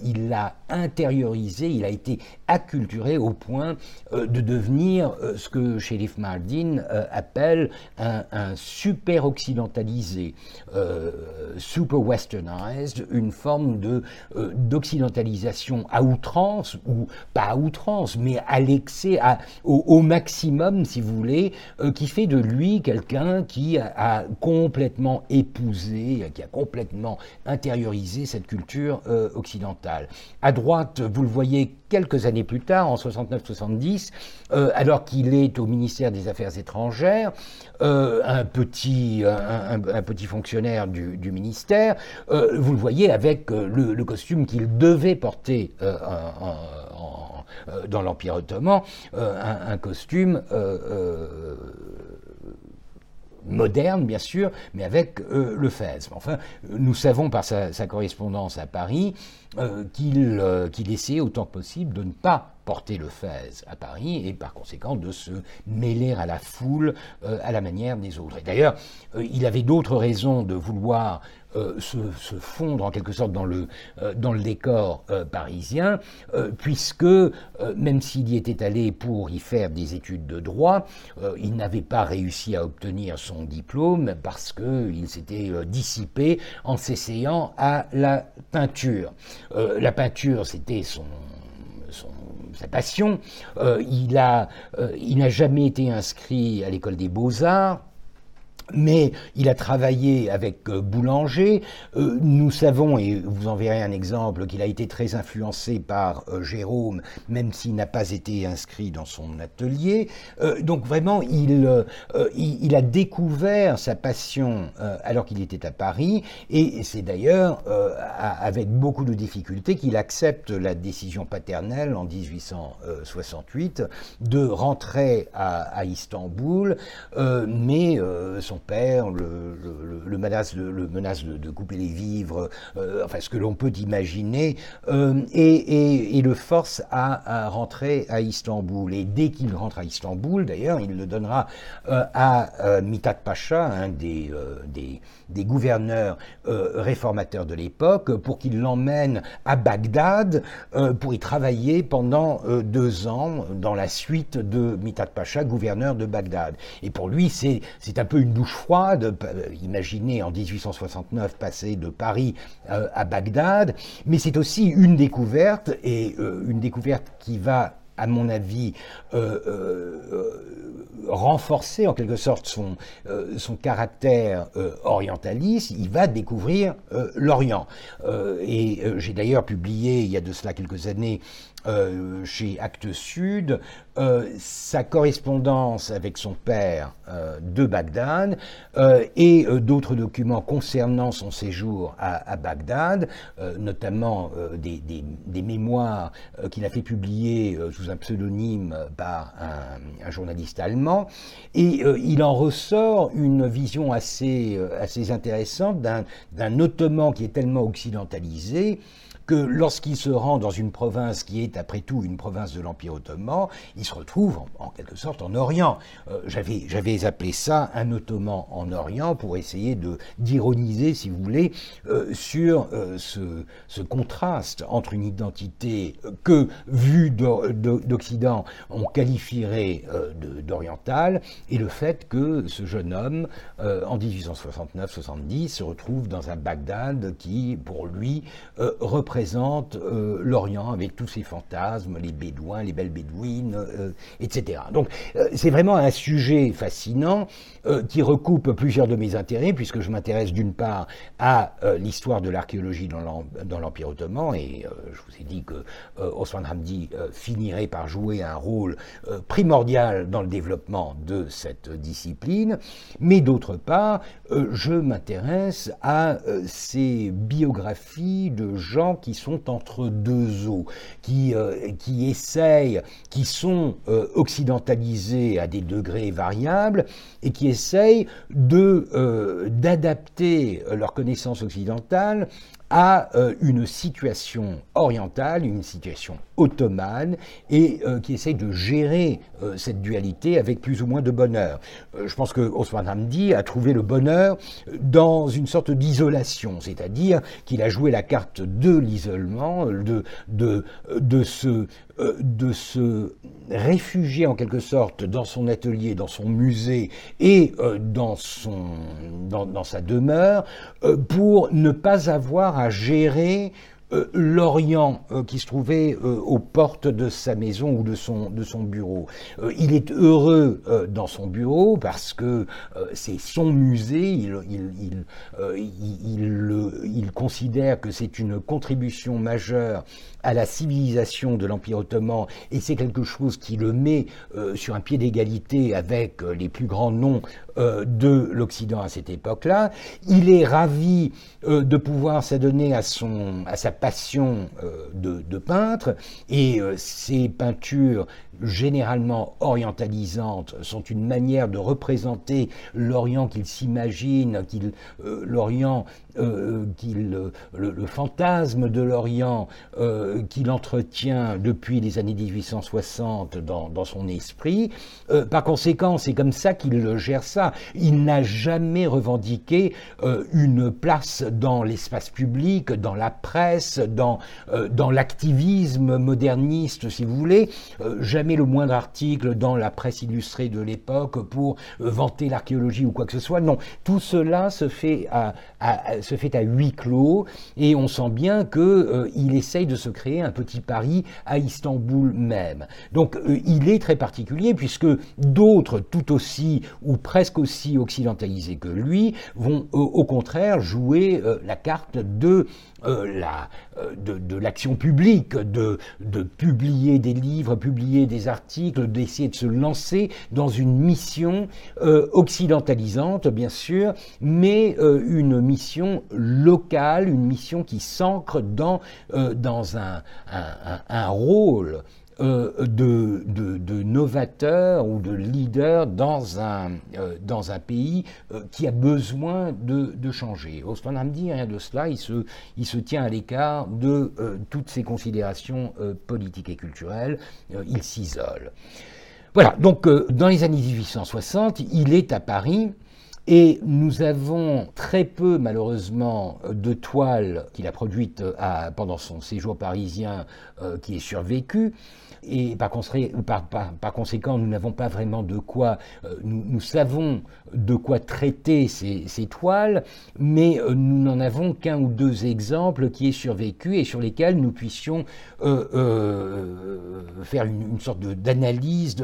il l'a intériorisé, il a été acculturé au point de devenir ce que Shérif Mardin euh, appelle un, super occidentalisé, euh, super westernized, une forme de euh, d'occidentalisation à outrance ou pas à outrance, mais à l'excès, au, maximum, si vous voulez, qui fait de lui quelqu'un qui a, complètement épousé, qui a complètement intériorisé cette culture occidentale. À droite, vous le voyez quelques années plus tard, en 69-70, alors qu'il est au ministère des Affaires étrangères euh, un, petit, fonctionnaire du, ministère, euh, vous le voyez avec euh, le, costume qu'il devait porter dans l'Empire ottoman, un, costume moderne, bien sûr, mais avec le fez. Enfin, nous savons par sa, correspondance à Paris qu'il essayait autant que possible de ne pas porter le fez à Paris et par conséquent de se mêler à la foule euh, à la manière des autres. Et d'ailleurs, euh, il avait d'autres raisons de vouloir euh, se, fondre en quelque sorte dans le, dans le décor parisien, puisque même s'il y était allé pour y faire des études de droit, il n'avait pas réussi à obtenir son diplôme parce qu'il s'était dissipé en s'essayant à la peinture. la peinture, c'était son sa passion. Euh, euh, il n'a jamais été inscrit à l'école des beaux-arts mais il a travaillé avec euh, Boulanger. Euh, nous savons, et vous en verrez un exemple, qu'il a été très influencé par euh, Jérôme, même s'il n'a pas été inscrit dans son atelier. donc vraiment, il, a découvert sa passion alors qu'il était à Paris, et c'est d'ailleurs avec beaucoup de difficultés qu'il accepte la décision paternelle en 1868 de rentrer à, à Istanbul, mais son père, le, menace, de, couper les vivres, euh, enfin ce que l'on peut imaginer, euh, et, le force à, rentrer à Istanbul. Et dès qu'il rentre à Istanbul, d'ailleurs, il le donnera euh, à Mithat Pacha, un des, des, gouverneurs réformateurs de l'époque, pour qu'il l'emmène à Bagdad pour y travailler pendant deux ans dans la suite de Mithat Pacha, gouverneur de Bagdad. Et pour lui, c'est un peu une douche froide, imaginez en 1869 passer de Paris euh, à Bagdad, mais c'est aussi une découverte, et euh, une découverte qui va à mon avis, euh, renforcer en quelque sorte son, son caractère orientaliste, il va découvrir l'Orient. et j'ai d'ailleurs publié, il y a de cela quelques années, euh, chez Actes Sud, euh, sa correspondance avec son père euh, de Bagdad et d'autres documents concernant son séjour à, Bagdad, notamment des, mémoires qu'il a fait publier sous un pseudonyme par un, journaliste allemand. Et il en ressort une vision assez intéressante d'un ottoman qui est tellement occidentalisé que lorsqu'il se rend dans une province qui est après tout une province de l'Empire ottoman, il se retrouve en, quelque sorte en Orient. Euh, j'avais, appelé ça un ottoman en Orient pour essayer d'ironiser, si vous voulez, euh, sur euh, ce, ce, contraste entre une identité que, vue d'Occident, on qualifierait d'orientale, et le fait que ce jeune homme, en 1869-70, se retrouve dans un Bagdad qui, pour lui, représente représente euh, l'Orient avec tous ses fantasmes, les bédouins, les belles bédouines, euh, etc. Donc c'est vraiment un sujet fascinant qui recoupe plusieurs de mes intérêts, puisque je m'intéresse d'une part à l'histoire de l'archéologie dans l'Empire ottoman, et je vous ai dit que Osman Hamdi finirait par jouer un rôle primordial dans le développement de cette discipline, mais d'autre part, je m'intéresse à ces biographies de gens qui sont entre deux eaux, qui, euh, qui essayent, qui sont euh, occidentalisés à des degrés variables et qui essayent euh, d'adapter leur connaissance occidentale à une situation orientale, une situation ottomane, et euh, qui essaye de gérer euh, cette dualité avec plus ou moins de bonheur. je pense que Osman Hamdi a trouvé le bonheur dans une sorte d'isolation, c'est-à-dire qu'il a joué la carte de l'isolement, de, se réfugier en quelque sorte dans son atelier, dans son musée et dans sa demeure pour ne pas avoir à gérer euh, l'Orient euh, qui se trouvait euh, aux portes de sa maison ou de son, de son bureau. il est heureux dans son bureau parce que c'est son musée, il, il, il, il considère que c'est une contribution majeure à la civilisation de l'Empire ottoman et c'est quelque chose qui le met sur un pied d'égalité avec les plus grands noms de l'Occident à cette époque-là. Il est ravi de pouvoir s'adonner à, à sa passion euh, de, peintre et euh, ces peintures généralement orientalisantes sont une manière de représenter l'Orient qu'il s'imagine, qu'il euh, l'Orient qu'il le, fantasme de l'Orient qu'il entretient depuis les années 1860 dans, dans son esprit. par conséquent, c'est comme ça qu'il gère ça. Il n'a jamais revendiqué une place dans l'espace public, dans la presse, dans, euh, dans l'activisme moderniste, si vous voulez. Euh, le moindre article dans la presse illustrée de l'époque pour euh, vanter l'archéologie ou quoi que ce soit. Non, tout cela se fait à, se fait à huis clos et on sent bien qu'il il essaye de se créer un petit Paris à Istanbul même. Donc il est très particulier puisque d'autres tout aussi ou presque aussi occidentalisés que lui vont au contraire jouer la carte de la, euh, de, l'action publique, de, de, publier des livres, publier des articles, d'essayer de se lancer dans une mission euh, occidentalisante, bien sûr, mais euh, une mission locale, une mission qui s'ancre dans, dans un, rôle euh, de, novateurs ou de leaders dans un, euh, pays euh, qui a besoin de, changer. Osman Hamdi, rien de cela, il se, il se tient à l'écart de toutes ces considérations politiques et culturelles, il s'isole. Voilà, donc dans les années 1860, il est à Paris. Et nous avons très peu, malheureusement, de toiles qu'il a produites pendant son séjour parisien qui est survécu. Et par, conséquent, nous n'avons pas vraiment de quoi, euh, nous, savons de quoi traiter ces, toiles, mais euh, nous n'en avons qu'un ou deux exemples qui aient survécu et sur lesquels nous puissions euh, faire une, sorte d'analyse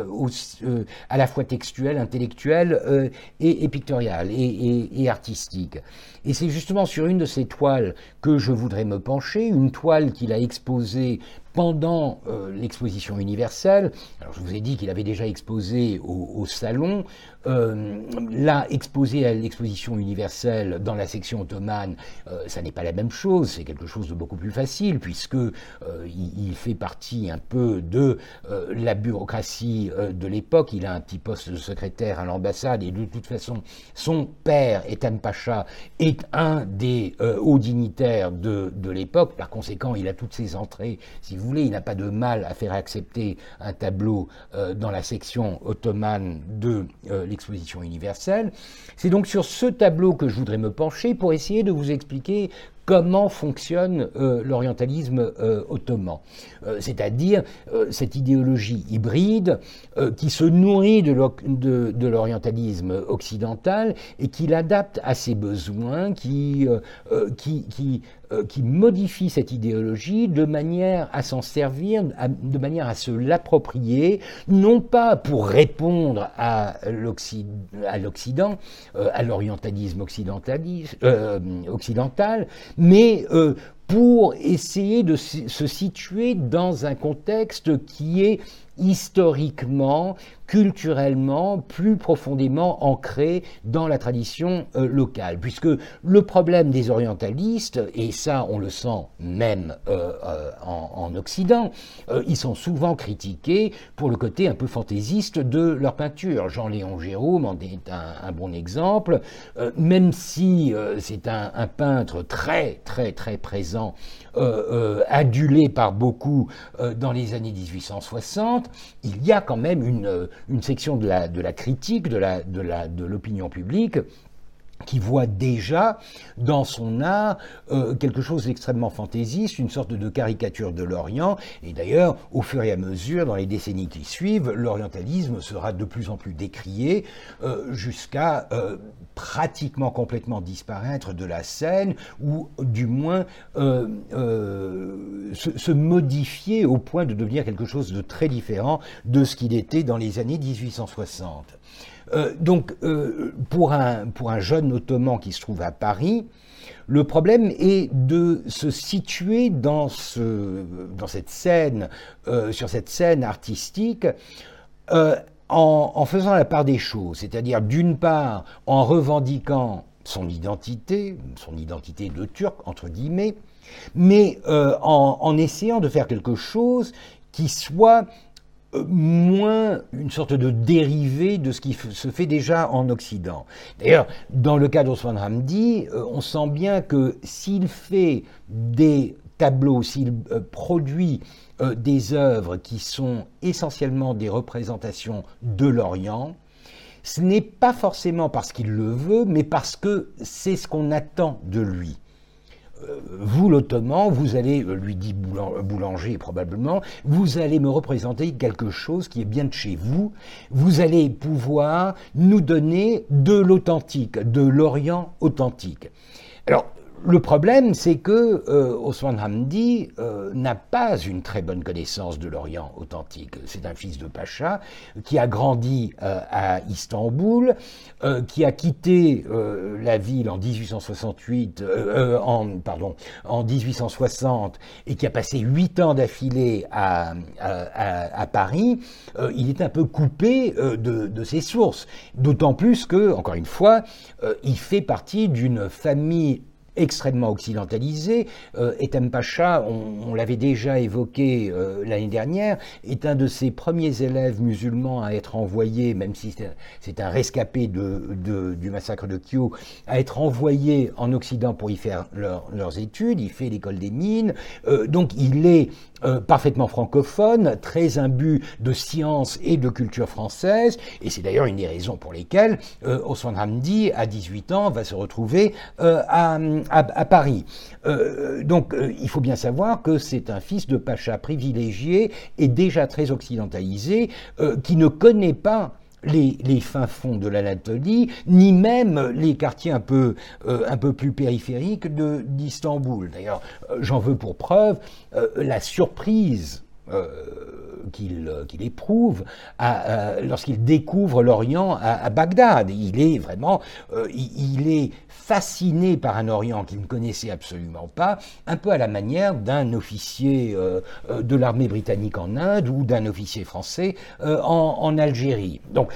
à la fois textuelle, intellectuelle et, pictoriale et artistique. Et c'est justement sur une de ces toiles que je voudrais me pencher, une toile qu'il a exposée pendant euh, l'exposition universelle. Alors je vous ai dit qu'il avait déjà exposé au, salon. Euh, là, exposé à l'exposition universelle dans la section ottomane, euh, ça n'est pas la même chose. C'est quelque chose de beaucoup plus facile puisque il, fait partie un peu de la bureaucratie de l'époque. Il a un petit poste de secrétaire à l'ambassade et de toute façon, son père, Ethan Pacha, est un des euh, hauts dignitaires de, l'époque. Par conséquent, il a toutes ses entrées, si vous voulez. Il n'a pas de mal à faire accepter un tableau euh, dans la section ottomane de euh, l'exposition universelle. C'est donc sur ce tableau que je voudrais me pencher pour essayer de vous expliquer comment fonctionne euh, l'orientalisme euh, ottoman, euh, c'est-à-dire cette idéologie hybride qui se nourrit de l'orientalisme occidental et qui l'adapte à ses besoins, qui, qui modifie cette idéologie de manière à s'en servir, de manière à se l'approprier, non pas pour répondre à l'Occident, euh, à l'orientalisme euh, occidental, mais pour essayer de se situer dans un contexte qui est historiquement, culturellement, plus profondément ancré dans la tradition euh, locale. Puisque le problème des orientalistes, et ça on le sent même euh, euh, en, Occident, ils sont souvent critiqués pour le côté un peu fantaisiste de leur peinture. Jean-Léon Gérôme en est un, bon exemple, même si c'est un, un, peintre très très très présent, adulé par beaucoup dans les années 1860, il y a quand même une, section de la, critique, de l'opinion publique qui voit déjà dans son art euh, quelque chose d'extrêmement fantaisiste, une sorte de caricature de l'Orient. Et d'ailleurs, au fur et à mesure, dans les décennies qui suivent, l'orientalisme sera de plus en plus décrié euh, jusqu'à euh, pratiquement complètement disparaître de la scène, ou du moins se, se, modifier au point de devenir quelque chose de très différent de ce qu'il était dans les années 1860. Euh, donc, euh, pour, un, jeune ottoman qui se trouve à Paris, le problème est de se situer dans, ce, dans cette scène, euh, sur cette scène artistique, en, faisant la part des choses, c'est-à-dire d'une part en revendiquant son identité, son identité de turc entre guillemets, mais en, en, essayant de faire quelque chose qui soit moins une sorte de dérivé de ce qui se fait déjà en Occident. D'ailleurs, dans le cas d'Osman Hamdi, euh, on sent bien que s'il fait des tableaux, s'il euh, produit euh, des œuvres qui sont essentiellement des représentations de l'Orient, ce n'est pas forcément parce qu'il le veut, mais parce que c'est ce qu'on attend de lui. Euh, vous l'Ottoman, vous allez, euh, lui dit Boulanger probablement, vous allez me représenter quelque chose qui est bien de chez vous, vous allez pouvoir nous donner de l'authentique, de l'Orient authentique. Alors, le problème, c'est que euh, Osman Hamdi euh, n'a pas une très bonne connaissance de l'Orient authentique. C'est un fils de Pacha qui a grandi euh, à Istanbul, qui a quitté la ville en 1868, en, pardon, en 1860, et qui a passé huit ans d'affilée à, à, Paris. il est un peu coupé de, de, ses sources, d'autant plus que, encore une fois, il fait partie d'une famille extrêmement occidentalisé. Euh, Etem Pacha, on, l'avait déjà évoqué euh, l'année dernière, est un de ses premiers élèves musulmans à être envoyé, même si c'est un rescapé du massacre de Kyo, à être envoyé en Occident pour y faire leurs études. Il fait l'école des mines. Euh, donc il est euh, parfaitement francophone, très imbu de science et de culture française, et c'est d'ailleurs une des raisons pour lesquelles euh, Osman Hamdi, à 18 ans, va se retrouver euh, à, à, Paris. Euh, donc il faut bien savoir que c'est un fils de pacha privilégié et déjà très occidentalisé, qui ne connaît pas les, fins fonds de l'Anatolie, ni même les quartiers un peu, un peu plus périphériques d'Istanbul. D'ailleurs, j'en veux pour preuve euh, la surprise euh, qu'il éprouve lorsqu'il découvre l'Orient à, Bagdad. Il est vraiment, euh, il, est fasciné par un Orient qu'il ne connaissait absolument pas, un peu à la manière d'un officier de l'armée britannique en Inde ou d'un officier français en, en, Algérie. Donc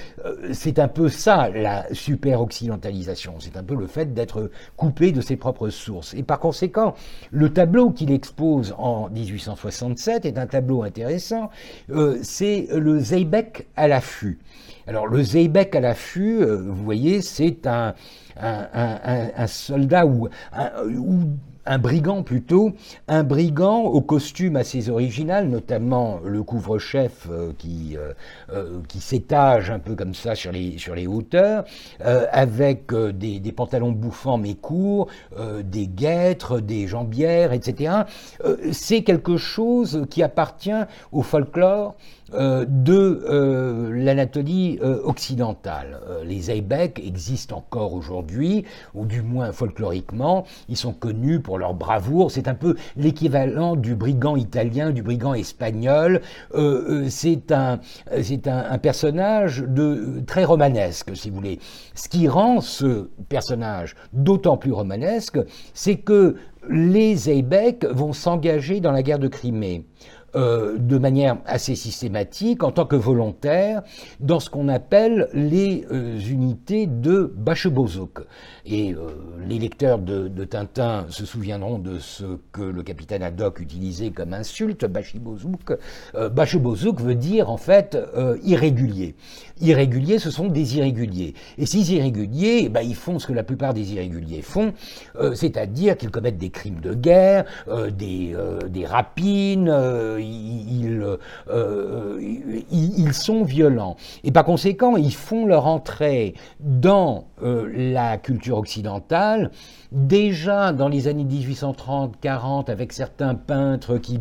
c'est un peu ça la super occidentalisation, c'est un peu le fait d'être coupé de ses propres sources. Et par conséquent, le tableau qu'il expose en 1867 est un tableau intéressant, euh, c'est le Zeybek à l'affût. Alors le Zeybek à l'affût, euh, vous voyez, c'est un, un, soldat ou, un brigand plutôt, un brigand au costume assez original, notamment le couvre-chef euh, qui, qui s'étage un peu comme ça sur les, sur les hauteurs, avec des, des, pantalons bouffants mais courts, des guêtres, des jambières, etc. C'est quelque chose qui appartient au folklore euh, de euh, l'Anatolie euh, occidentale. les Zeybek existent encore aujourd'hui, ou du moins folkloriquement. Ils sont connus pour leur bravoure. C'est un peu l'équivalent du brigand italien, du brigand espagnol. c'est un, c'est un, personnage de, très romanesque, si vous voulez. Ce qui rend ce personnage d'autant plus romanesque, c'est que les Zeybek vont s'engager dans la guerre de Crimée. Euh, de manière assez systématique en tant que volontaire dans ce qu'on appelle les euh, unités de Bachebozuk. Et euh, les lecteurs de, Tintin se souviendront de ce que le capitaine Haddock utilisait comme insulte, Bachibozuk. Bachebozuk veut dire en fait irrégulier. Irrégulier, ce sont des irréguliers. Et ces irréguliers, eh ben, ils font ce que la plupart des irréguliers font, c'est-à-dire qu'ils commettent des crimes de guerre, des, des rapines, euh, ils, ils, sont violents. Et par conséquent, ils font leur entrée dans euh, la culture occidentale. Déjà dans les années 1830-40 avec certains peintres qui,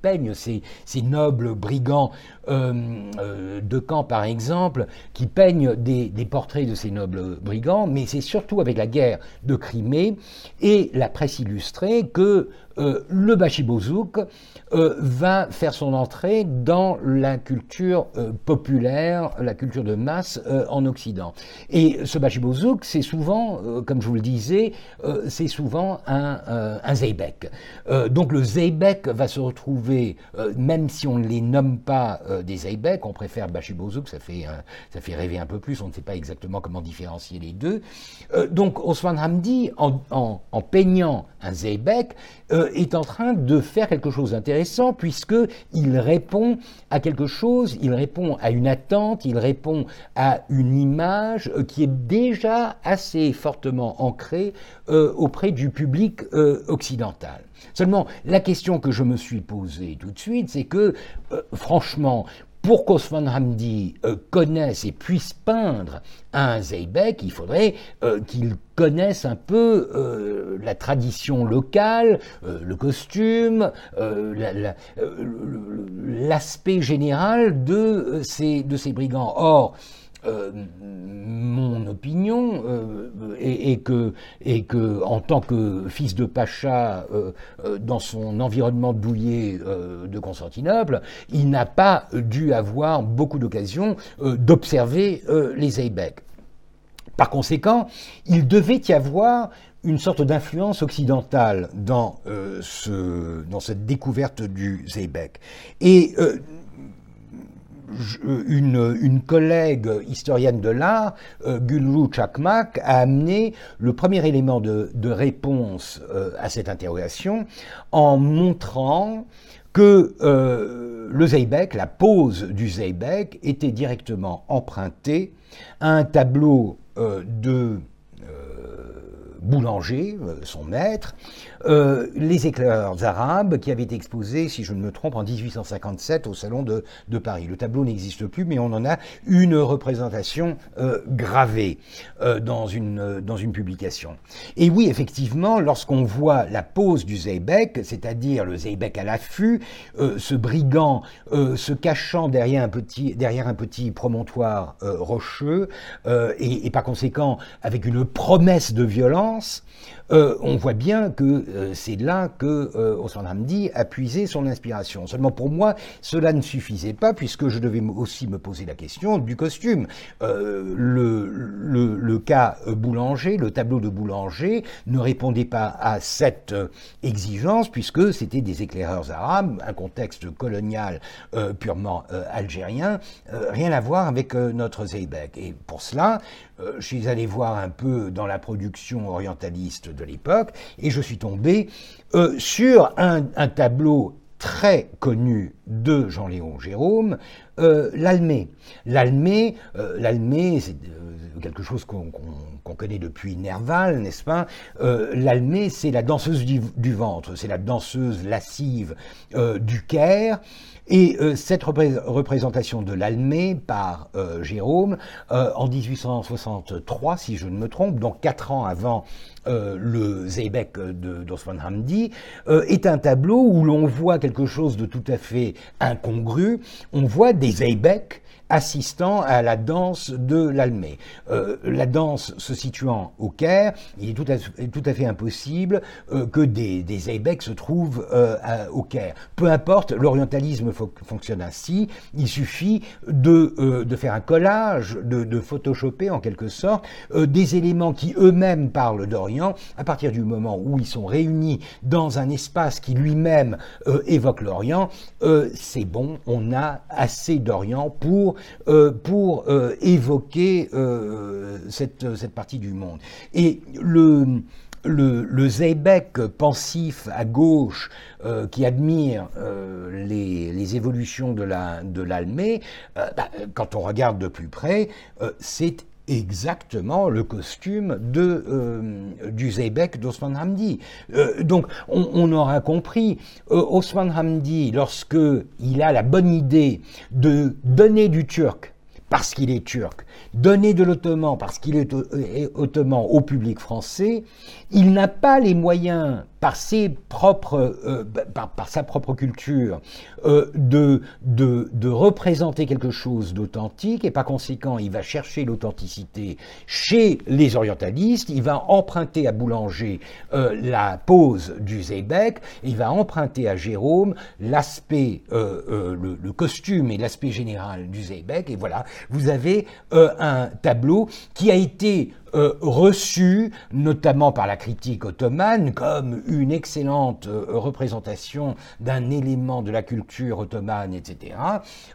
peignent ces, ces, nobles brigands euh, de Caen par exemple, qui peignent des, des, portraits de ces nobles brigands, mais c'est surtout avec la guerre de Crimée et la presse illustrée que euh, le Bachibozouk euh, va faire son entrée dans la culture euh, populaire, la culture de masse en Occident. Et ce Bachibozouk, c'est souvent, comme je vous le disais, c'est souvent un, un Zeybek. donc le Zeybek va se retrouver, même si on ne les nomme pas des Zeybek, on préfère Bachibozouk, ça fait, ça fait rêver un peu plus, on ne sait pas exactement comment différencier les deux. donc Osman Hamdi, en, en, peignant un Zeybek, euh, est en train de faire quelque chose d'intéressant puisqu'il répond à quelque chose, il répond à une attente, il répond à une image euh, qui est déjà assez fortement ancrée euh, auprès du public occidental. Seulement, la question que je me suis posée tout de suite, c'est que, franchement, pour qu'Osman Hamdi euh, connaisse et puisse peindre un Zeybek, il faudrait euh, qu'il connaisse un peu euh, la tradition locale, le costume, l'aspect général de ces, de ces brigands. Or, euh, mon opinion euh, et que, en tant que fils de Pacha euh, dans son environnement douillet de Constantinople, il n'a pas dû avoir beaucoup d'occasions d'observer les Zeybek. Par conséquent, il devait y avoir une sorte d'influence occidentale dans cette découverte du Zeybek. Et une, collègue historienne de l'art, euh, Gulru Chakmak, a amené le premier élément de, réponse euh, à cette interrogation en montrant que euh, le Zeybek, la pose du Zeybek, était directement empruntée à un tableau de Boulanger, son maître, euh, les éclaireurs arabes qui avaient été exposés, si je ne me trompe, en 1857 au Salon de, Paris. Le tableau n'existe plus, mais on en a une représentation euh, gravée euh, dans, une, dans une publication. Et oui, effectivement, lorsqu'on voit la pose du Zeybek, c'est-à-dire le Zeybek à l'affût, ce brigand se cachant derrière un petit, derrière un petit promontoire rocheux, et, par conséquent avec une promesse de violence, on voit bien que euh, c'est là que euh, Hamdi a puisé son inspiration. Seulement pour moi, cela ne suffisait pas puisque je devais aussi me poser la question du costume. Le, cas Boulanger, le tableau de Boulanger ne répondait pas à cette exigence puisque c'était des éclaireurs arabes, un contexte colonial purement algérien, rien à voir avec notre Zeybek. Et pour cela, je suis allé voir un peu dans la production orientaliste de l'époque, et je suis tombé euh, sur un, tableau très connu de Jean-Léon Jérôme, euh, l'Almé. L'Almé, euh, c'est euh, quelque chose qu'on connaît depuis Nerval, n'est-ce pas? L'Almé, c'est la danseuse du, du ventre, c'est la danseuse lascive du Caire. Et euh, cette représentation de l'Almé par euh, Jérôme, euh, en 1863, si je ne me trompe, donc quatre ans avant le Zeybek d'Osman Hamdi, est un tableau où l'on voit quelque chose de tout à fait incongru. On voit des Zeybek assistant à la danse de l'Almé. Euh, la danse se situant au Caire, il est tout à, tout à fait impossible euh, que des, des se trouvent euh, au Caire. Peu importe, l'orientalisme fonctionne ainsi, il suffit de, de faire un collage, de, de photoshopper en quelque sorte des éléments qui eux-mêmes parlent d'Orient, à partir du moment où ils sont réunis dans un espace qui lui-même évoque l'Orient, c'est bon, on a assez d'Orient pour euh, pour euh, évoquer euh, cette, cette, partie du monde. Et le, le, le pensif à gauche qui admire les, les, évolutions de l'Almé, la, de bah, quand on regarde de plus près, c'est exactement le costume euh, du Zeybek d'Osman Hamdi. Euh, donc on, on, aura compris, euh, Osman Hamdi, lorsque il a la bonne idée de donner du turc parce qu'il est turc, donner de l'ottoman parce qu'il est ottoman au public français, il n'a pas les moyens euh, par, par, sa propre culture, euh, de, représenter quelque chose d'authentique, et par conséquent, il va chercher l'authenticité chez les orientalistes, il va emprunter à Boulanger euh, la pose du Zeybek, il va emprunter à Jérôme l'aspect, le, costume et l'aspect général du Zeybek, et voilà, vous avez un tableau qui a été euh, reçu notamment par la critique ottomane comme une excellente euh, représentation d'un élément de la culture ottomane, etc.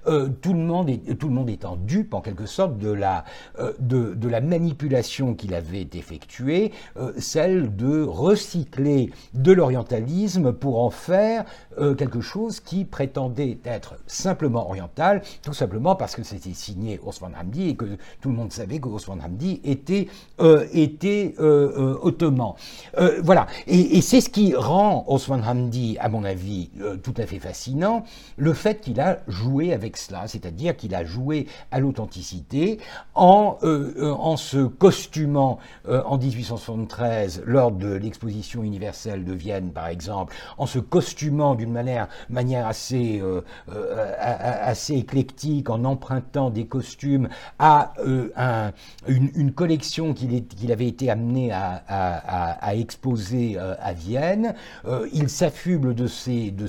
Euh, tout, le monde est, tout le monde étant dupe en quelque sorte de la, de, de, la manipulation qu'il avait effectuée, celle de recycler de l'orientalisme pour en faire quelque chose qui prétendait être simplement oriental, tout simplement parce que c'était signé Osman Hamdi et que tout le monde savait que Osman Hamdi était euh, était euh, euh, ottoman. voilà, et, c'est ce qui rend Osman Hamdi, à mon avis, tout à fait fascinant, le fait qu'il a joué avec cela, c'est-à-dire qu'il a joué à l'authenticité en, en se costumant en 1873 lors de l'exposition universelle de Vienne, par exemple, en se costumant d'une manière, manière assez, assez éclectique, en empruntant des costumes à un, une collection qu'il avait été amené à, exposer euh, à Vienne. Euh, il s'affuble de, de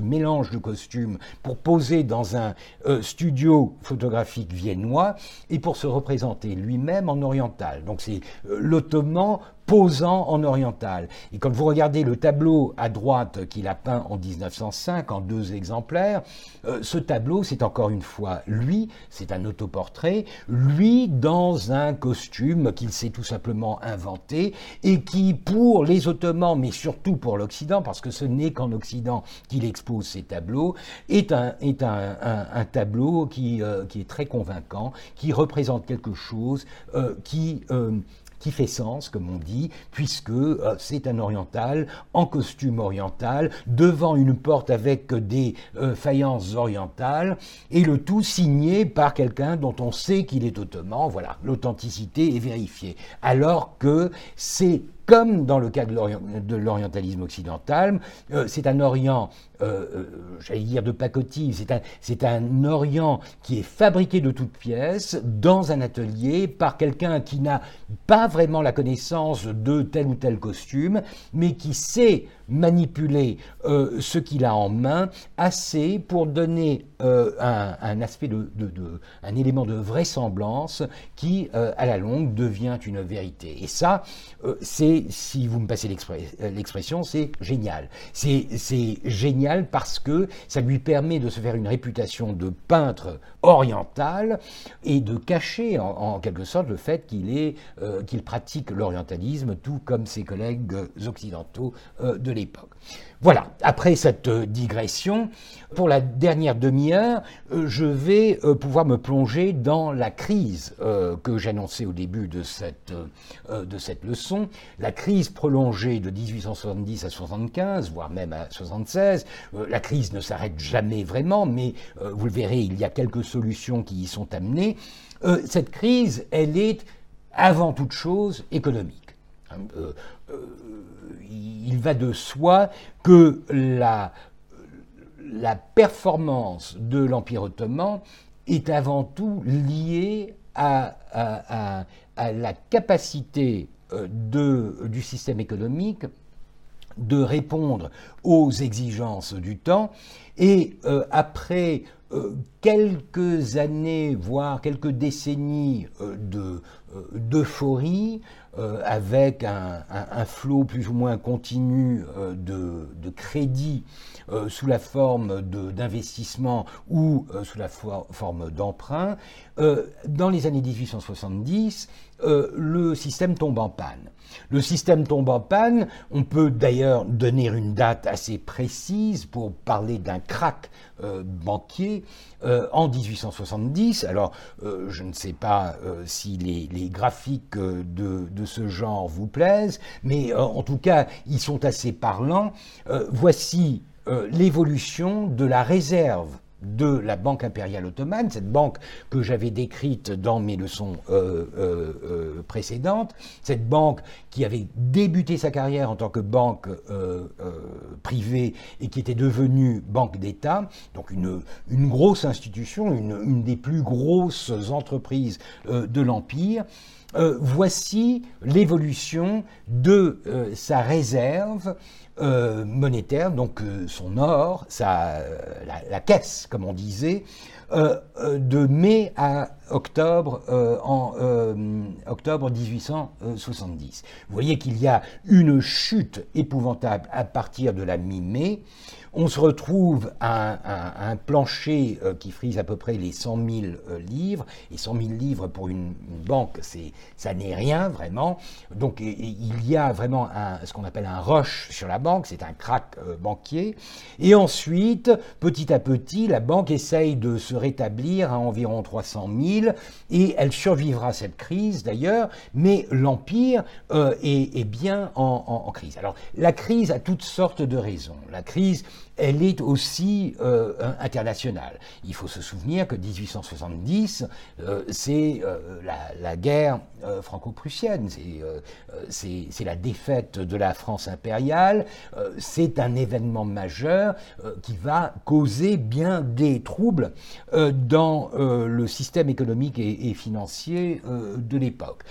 mélange de costumes pour poser dans un euh, studio photographique viennois et pour se représenter lui-même en oriental. Donc c'est l'ottoman posant en oriental. Et quand vous regardez le tableau à droite qu'il a peint en 1905 en deux exemplaires, euh, ce tableau, c'est encore une fois lui, c'est un autoportrait, lui dans un costume qu'il s'est tout simplement inventé et qui, pour les Ottomans, mais surtout pour l'Occident, parce que ce n'est qu'en Occident qu'il expose ces tableaux, est un, est un, un, tableau qui, euh, qui est très convaincant, qui représente quelque chose euh, qui qui fait sens, comme on dit, puisque euh, c'est un oriental en costume oriental, devant une porte avec des euh, faïences orientales, et le tout signé par quelqu'un dont on sait qu'il est ottoman. Voilà, l'authenticité est vérifiée. Alors que c'est comme dans le cas de l'orientalisme occidental, euh, c'est un Orient, euh, euh, j'allais dire de pacotille, c'est un, un Orient qui est fabriqué de toutes pièces dans un atelier par quelqu'un qui n'a pas vraiment la connaissance de tel ou tel costume, mais qui sait manipuler ce qu'il a en main assez pour donner un, aspect de, un élément de vraisemblance qui, à la longue, devient une vérité. Et ça, c'est si vous me passez euh, l'expression, c'est génial. C'est génial parce que ça lui permet de se faire une réputation de peintre oriental et de cacher en, quelque sorte le fait qu'il euh, qu'il pratique l'orientalisme tout comme ses collègues occidentaux euh, de l'époque. Voilà, après cette euh, digression, pour la dernière demi-heure, euh, je vais euh, pouvoir me plonger dans la crise que j'annonçais au début de cette, de cette leçon, la crise prolongée de 1870 à 75, voire même à 76. La crise ne s'arrête jamais vraiment, mais vous le verrez, il y a quelques solutions qui y sont amenées. Cette crise, elle est avant toute chose économique. Il va de soi que la, performance de l'Empire ottoman est avant tout liée à, la capacité euh, du système économique de répondre aux exigences du temps. Et euh, après euh, quelques années, voire quelques décennies d'euphorie, euh, avec un, flot plus ou moins continu euh, de, crédits euh, sous la forme d'investissement ou sous la forme d'emprunt, dans les années 1870, le système tombe en panne. Le système tombe en panne. On peut d'ailleurs donner une date assez précise pour parler d'un crack banquier en 1870. Alors, je ne sais pas si les, graphiques de, ce genre vous plaisent, mais euh, en tout cas, ils sont assez parlants. Euh, voici euh, l'évolution de la réserve de la Banque impériale ottomane, cette banque que j'avais décrite dans mes leçons précédentes, cette banque qui avait débuté sa carrière en tant que banque privée et qui était devenue banque d'État, donc une, grosse institution, une, une, des plus grosses entreprises de l'Empire, euh, voici l'évolution de euh, sa réserve euh, monétaire, donc son or, sa, la, caisse, comme on disait, de mai à octobre, en octobre 1870. Vous voyez qu'il y a une chute épouvantable à partir de la mi-mai on se retrouve à, un plancher euh, qui frise à peu près les 100 000 euh, livres. Et 100 000 livres pour une, banque, ça n'est rien vraiment. Donc il y a vraiment ce qu'on appelle un rush sur la banque, c'est un crack euh, banquier. Et ensuite, petit à petit, la banque essaye de se rétablir à environ 300 000 et elle survivra cette crise d'ailleurs, mais l'Empire est, bien en, en crise. Alors la crise a toutes sortes de raisons. La crise elle est aussi euh, internationale. Il faut se souvenir que 1870, euh, c'est euh, la, guerre franco-prussienne, c'est la défaite de la France impériale, c'est un événement majeur qui va causer bien des troubles dans le système économique et, financier de l'époque.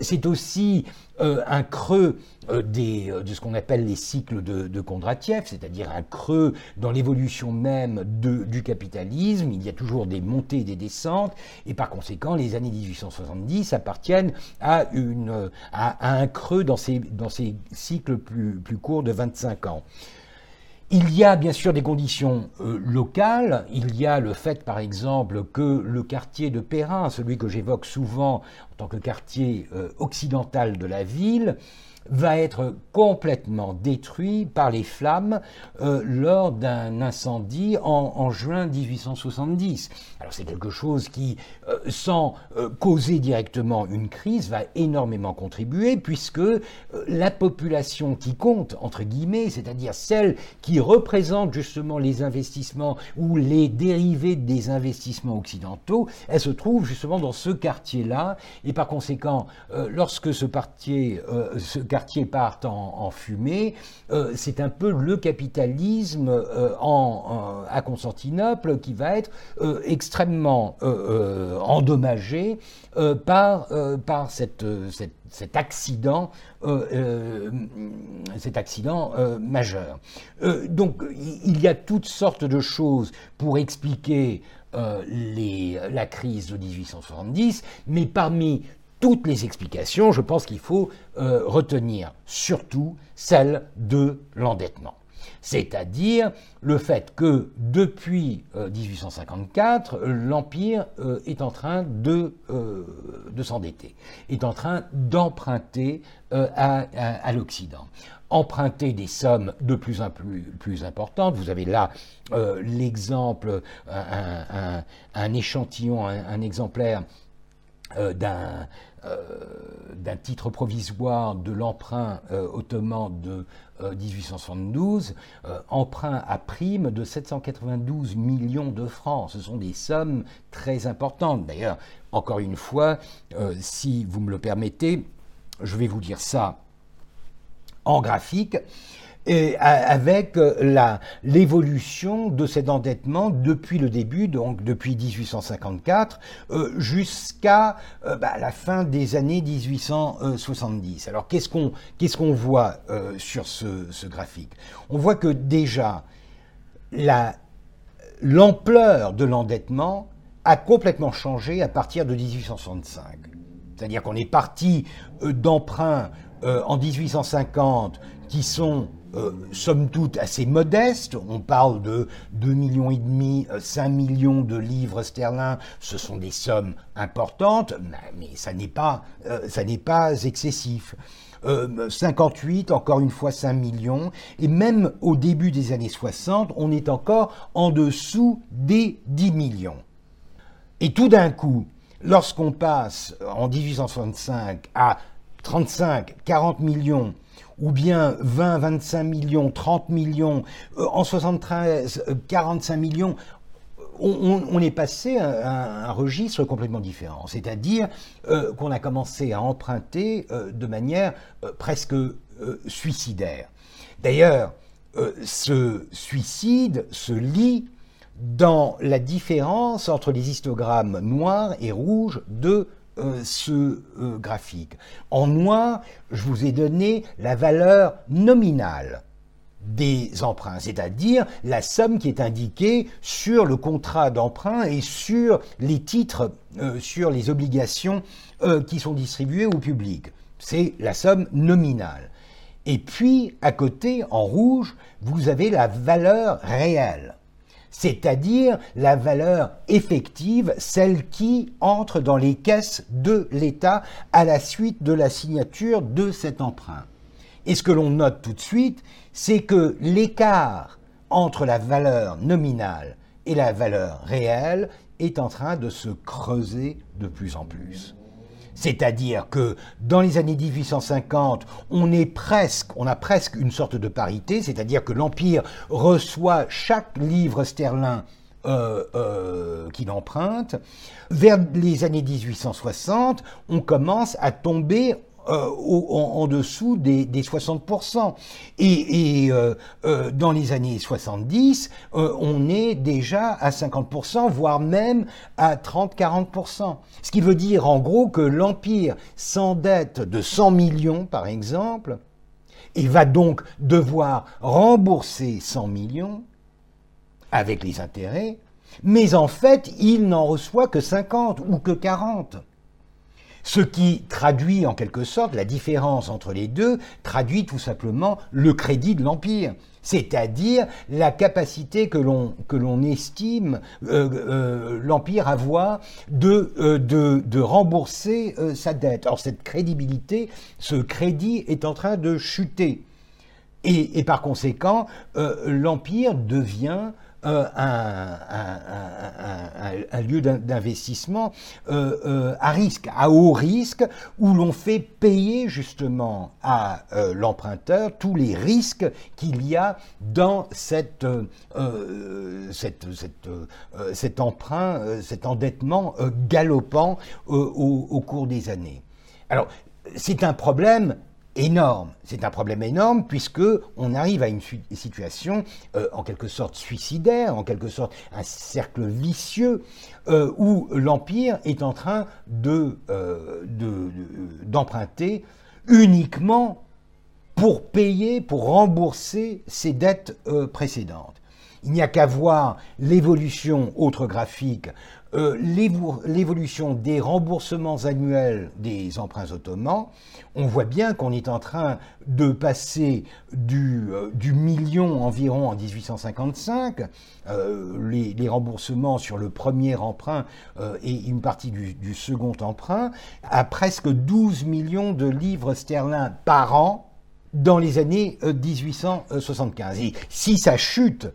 c'est aussi un creux des, de ce qu'on appelle les cycles de, de Kondratiev, c'est-à-dire un creux dans l'évolution même du capitalisme, il y a toujours des montées et des descentes, et par conséquent, les années 1870 appartiennent à, une, à, un creux dans ces, dans ces cycles plus, plus courts de 25 ans. Il y a bien sûr des conditions euh, locales. Il y a le fait, par exemple, que le quartier de Perrin, celui que j'évoque souvent en tant que quartier euh, occidental de la ville, va être complètement détruit par les flammes euh, lors d'un incendie en, juin 1870. Alors c'est quelque chose qui, euh, sans euh, causer directement une crise, va énormément contribuer puisque la population qui compte, entre guillemets, c'est-à-dire celle qui représente justement les investissements ou les dérivés des investissements occidentaux, elle se trouve justement dans ce quartier-là et par conséquent, lorsque ce quartier, ce quartier partent en, fumée. Euh, c'est un peu le capitalisme euh, en, à Constantinople qui va être euh, extrêmement endommagé par, par cet accident, cet accident majeur. donc il y a toutes sortes de choses pour expliquer la crise de 1870, mais parmi toutes les explications, je pense qu'il faut euh, retenir surtout celle de l'endettement. C'est-à-dire le fait que depuis 1854, euh, l'Empire euh, est en train de, de s'endetter, est en train d'emprunter à, l'Occident. emprunter des sommes de plus en plus importantes. Vous avez là l'exemple, un, échantillon, un, exemplaire d'un d'un titre provisoire de l'emprunt ottoman de 1872, emprunt à prime de 792 millions de francs. Ce sont des sommes très importantes. D'ailleurs, encore une fois, si vous me le permettez, je vais vous dire ça en graphique, et avec euh, l'évolution de cet endettement depuis le début, donc depuis 1854, euh, jusqu'à euh, bah, la fin des années 1870. Alors qu'est-ce qu'on qu'est-ce voit sur ce, graphique? On voit que déjà l'ampleur de l'endettement a complètement changé à partir de 1865. C'est-à-dire qu'on est parti d'emprunts euh, en 1850 qui sont euh, somme toute assez modestes. On parle de 2 millions et demi, 5 euh, millions de livres sterling. Ce sont des sommes importantes, mais ça n'est pas, ça n'est pas excessif. 58, encore une fois 5 millions, et même au début des années 60, on est encore en dessous des 10 millions. Et tout d'un coup, lorsqu'on passe en 1865 à 35, 40 millions, ou bien 20, 25 millions, 30 millions, euh, en 73, 45 euh, millions, on, est passé à, un registre complètement différent. C'est-à-dire euh, qu'on a commencé à emprunter de manière presque suicidaire. D'ailleurs, ce suicide se lit dans la différence entre les histogrammes noirs et rouges de euh, ce euh, graphique. En noir, je vous ai donné la valeur nominale des emprunts, c'est-à-dire la somme qui est indiquée sur le contrat d'emprunt et sur les titres, euh, sur les obligations qui sont distribuées au public. C'est la somme nominale. Et puis, à côté, en rouge, vous avez la valeur réelle c'est-à-dire la valeur effective, celle qui entre dans les caisses de l'État à la suite de la signature de cet emprunt. Et ce que l'on note tout de suite, c'est que l'écart entre la valeur nominale et la valeur réelle est en train de se creuser de plus en plus. C'est-à-dire que dans les années 1850, on a presque une sorte de parité, c'est-à-dire que l'Empire reçoit chaque livre sterling euh, euh, qu'il emprunte. Vers les années 1860, on commence à tomber euh, en, dessous des, 60%. Et, euh, euh, dans les années 70, on est déjà à 50%, voire même à 30-40%. Ce qui veut dire en gros que l'Empire s'endette de 100 millions, par exemple, et va donc devoir rembourser 100 millions avec les intérêts, mais en fait, il n'en reçoit que 50 ou que 40. Ce qui traduit en quelque sorte la différence entre les deux, traduit tout simplement le crédit de l'Empire, c'est-à-dire la capacité que l'on, estime euh, euh, l'Empire avoir de, euh, de, rembourser sa dette. Or cette crédibilité, ce crédit est en train de chuter. Et par conséquent, l'Empire devient euh, un, lieu d'investissement euh, euh, à risque, à haut risque, où l'on fait payer justement à l'emprunteur tous les risques qu'il y a dans cet emprunt, cet endettement galopant au cours des années. Alors, c'est un problème C'est un problème énorme puisque on arrive à une situation euh, en quelque sorte suicidaire, en quelque sorte un cercle vicieux euh, où l'empire est en train de, euh, d'emprunter uniquement pour payer, pour rembourser ses dettes précédentes. Il n'y a qu'à voir l'évolution autre graphique euh, l'évolution des remboursements annuels des emprunts ottomans, on voit bien qu'on est en train de passer du, euh, million environ en 1855, euh, les, remboursements sur le premier emprunt et une partie du, du, second emprunt, à presque 12 millions de livres sterling par an dans les années 1875. Et si ça chute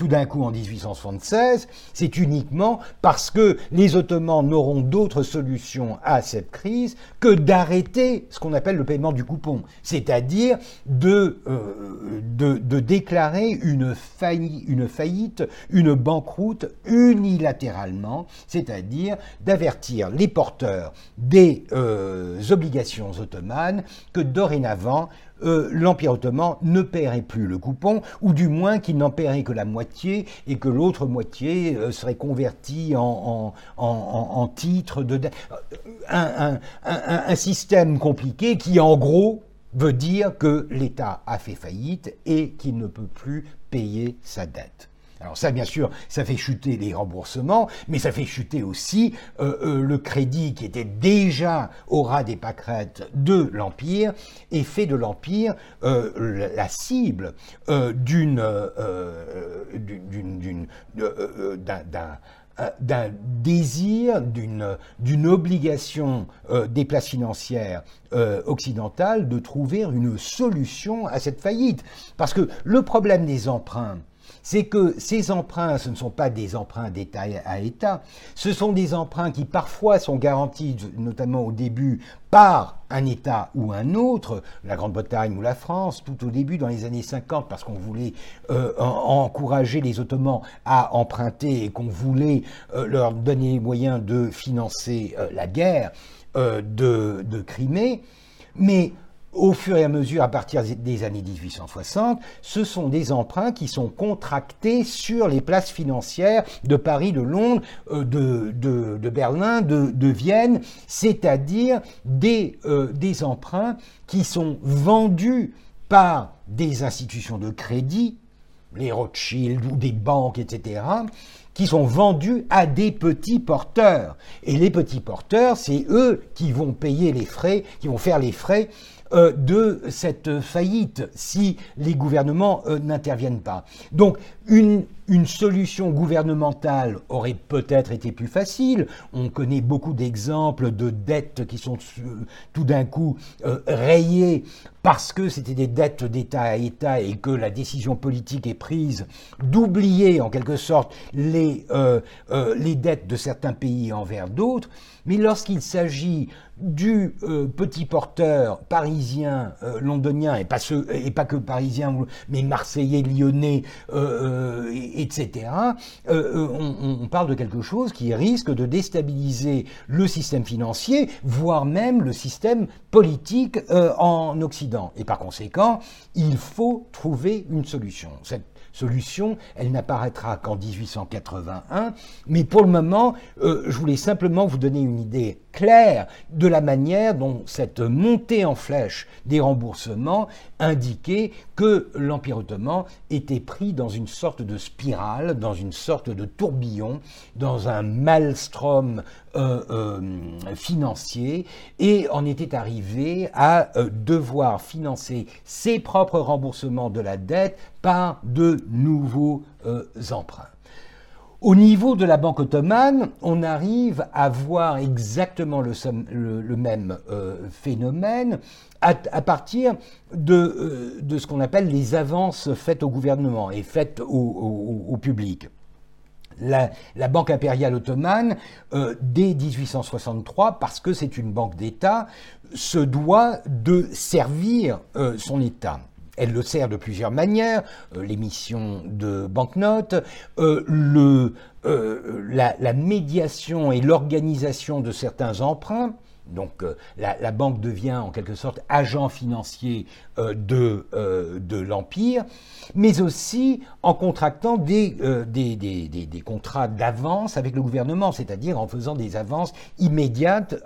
tout d'un coup en 1876, c'est uniquement parce que les Ottomans n'auront d'autre solution à cette crise que d'arrêter ce qu'on appelle le paiement du coupon, c'est-à-dire de, euh, de, déclarer une faillite, une faillite, une banqueroute unilatéralement, c'est-à-dire d'avertir les porteurs des euh, obligations ottomanes que dorénavant, euh, l'Empire ottoman ne paierait plus le coupon, ou du moins qu'il n'en paierait que la moitié et que l'autre moitié euh, serait convertie en, en, titre de... Un, un, système compliqué qui, en gros, veut dire que l'État a fait faillite et qu'il ne peut plus payer sa dette. Alors ça, bien sûr, ça fait chuter les remboursements, mais ça fait chuter aussi euh, euh, le crédit qui était déjà au ras des pâquerettes de l'Empire et fait de l'Empire euh, la cible d'une d'un désir, d'une obligation des places financières occidentales de trouver une solution à cette faillite. Parce que le problème des emprunts, c'est que ces emprunts, ce ne sont pas des emprunts d'État à État, ce sont des emprunts qui parfois sont garantis, notamment au début, par un État ou un autre, la Grande-Bretagne ou la France, tout au début dans les années 50, parce qu'on voulait euh, encourager les Ottomans à emprunter et qu'on voulait euh, leur donner les moyens de financer euh, la guerre de, de Crimée. Mais au fur et à mesure, à partir des années 1860, ce sont des emprunts qui sont contractés sur les places financières de Paris, de Londres, euh, de, Berlin, de, Vienne, c'est-à-dire des, euh, des emprunts qui sont vendus par des institutions de crédit, les Rothschild ou des banques, etc., qui sont vendus à des petits porteurs. Et les petits porteurs, c'est eux qui vont payer les frais, qui vont faire les frais de cette faillite si les gouvernements euh, n'interviennent pas. Donc une, solution gouvernementale aurait peut-être été plus facile. On connaît beaucoup d'exemples de dettes qui sont euh, tout d'un coup rayées parce que c'était des dettes d'État à État et que la décision politique est prise d'oublier en quelque sorte les, les dettes de certains pays envers d'autres. Mais lorsqu'il s'agit du euh, petit porteur parisien, euh, londonien, et pas que parisien, mais marseillais, lyonnais, euh, etc., on, parle de quelque chose qui risque de déstabiliser le système financier, voire même le système politique en Occident. Et par conséquent, il faut trouver une solution solution. Elle n'apparaîtra qu'en 1881. Mais pour le moment, euh, je voulais simplement vous donner une idée claire de la manière dont cette montée en flèche des remboursements indiquait que l'Empire ottoman était pris dans une sorte de spirale, dans une sorte de tourbillon, dans un maelstrom euh, euh, financier, et en était arrivé à devoir financer ses propres remboursements de la dette par de nouveaux euh, emprunts. Au niveau de la Banque ottomane, on arrive à voir exactement le, même euh, phénomène à, partir euh, de, ce qu'on appelle les avances faites au gouvernement et faites au, public. La, Banque impériale ottomane, dès 1863, parce que c'est une banque d'État, se doit de servir son État. Elle le sert de plusieurs manières, euh, l'émission de banknotes, euh, le, euh, la, médiation et l'organisation de certains emprunts. Donc la, banque devient en quelque sorte agent financier de, de l'Empire, mais aussi en contractant des, contrats d'avance avec le gouvernement, c'est-à-dire en faisant des avances immédiates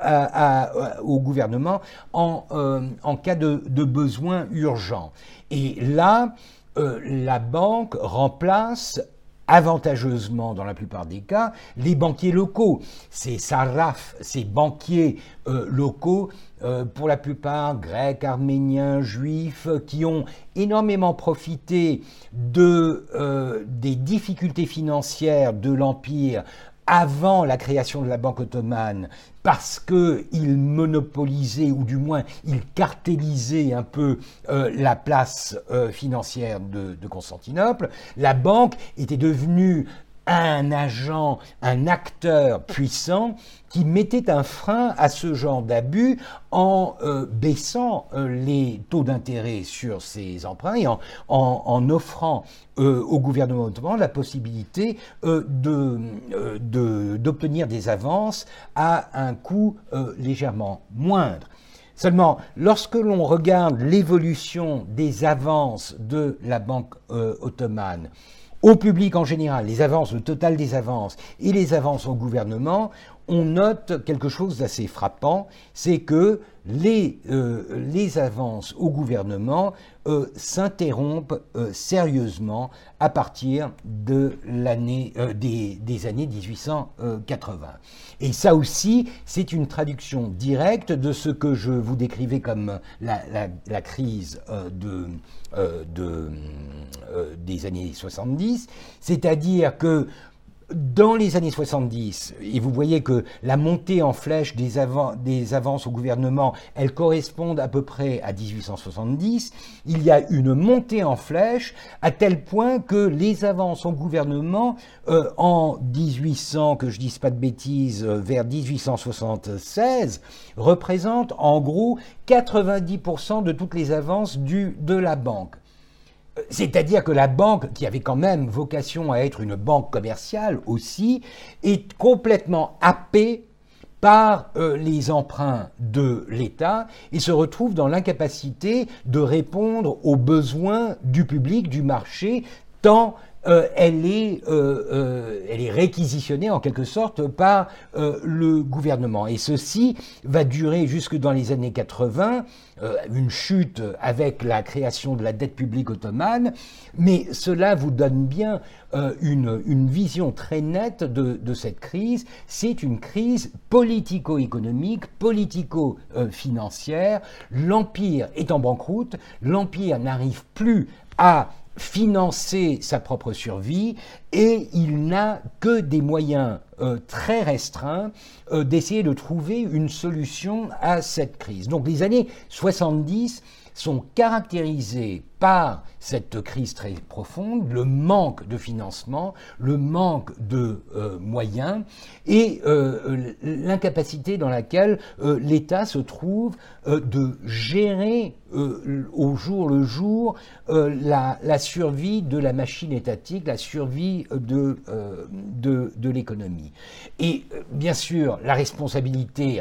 au gouvernement en, cas de, besoin urgent. Et là, euh, la banque remplace avantageusement, dans la plupart des cas, les banquiers locaux. Ces sarrafs, ces banquiers euh, locaux, euh, pour la plupart grecs, arméniens, juifs, qui ont énormément profité de, des difficultés financières de l'Empire avant la création de la Banque ottomane parce qu'il monopolisait ou du moins il cartélisait un peu euh, la place euh, financière de, de, Constantinople, la banque était devenue un agent, un acteur puissant qui mettait un frein à ce genre d'abus en euh, baissant euh, les taux d'intérêt sur ces emprunts et en, offrant euh, au gouvernement ottoman la possibilité d'obtenir des avances à un coût légèrement moindre. Seulement, lorsque l'on regarde l'évolution des avances de la Banque ottomane, au public en général, les avances, le total des avances et les avances au gouvernement, on note quelque chose d'assez frappant, c'est que les, euh, les, avances au gouvernement euh, s'interrompent euh, sérieusement à partir de des, des, années 1880. Et ça aussi, c'est une traduction directe de ce que je vous décrivais comme la, la, la crise de, de, des années 70, c'est-à-dire que dans les années 70, et vous voyez que la montée en flèche des, avances au gouvernement, elles correspondent à peu près à 1870, il y a une montée en flèche à tel point que les avances au gouvernement euh, en 1800, que je dise pas de bêtises, euh, vers 1876, représentent en gros 90% de toutes les avances du, de la banque. C'est-à-dire que la banque, qui avait quand même vocation à être une banque commerciale aussi, est complètement happée par euh, les emprunts de l'État et se retrouve dans l'incapacité de répondre aux besoins du public, du marché, tant euh, elle, est, euh, elle est réquisitionnée en quelque sorte par le gouvernement. Et ceci va durer jusque dans les années 80 euh, une chute avec la création de la dette publique ottomane, mais cela vous donne bien euh, une, vision très nette de cette crise. C'est une crise politico-économique, politico-financière. L'Empire est en banqueroute, l'Empire n'arrive plus à financer sa propre survie et il n'a que des moyens euh, très restreints euh, d'essayer de trouver une solution à cette crise. Donc les années 70 sont caractérisées par cette crise très profonde, le manque de financement, le manque de euh, moyens et euh, l'incapacité dans laquelle euh, l'État se trouve de gérer au jour le jour la, survie de la machine étatique, la survie de, l'économie. Et bien sûr, la responsabilité,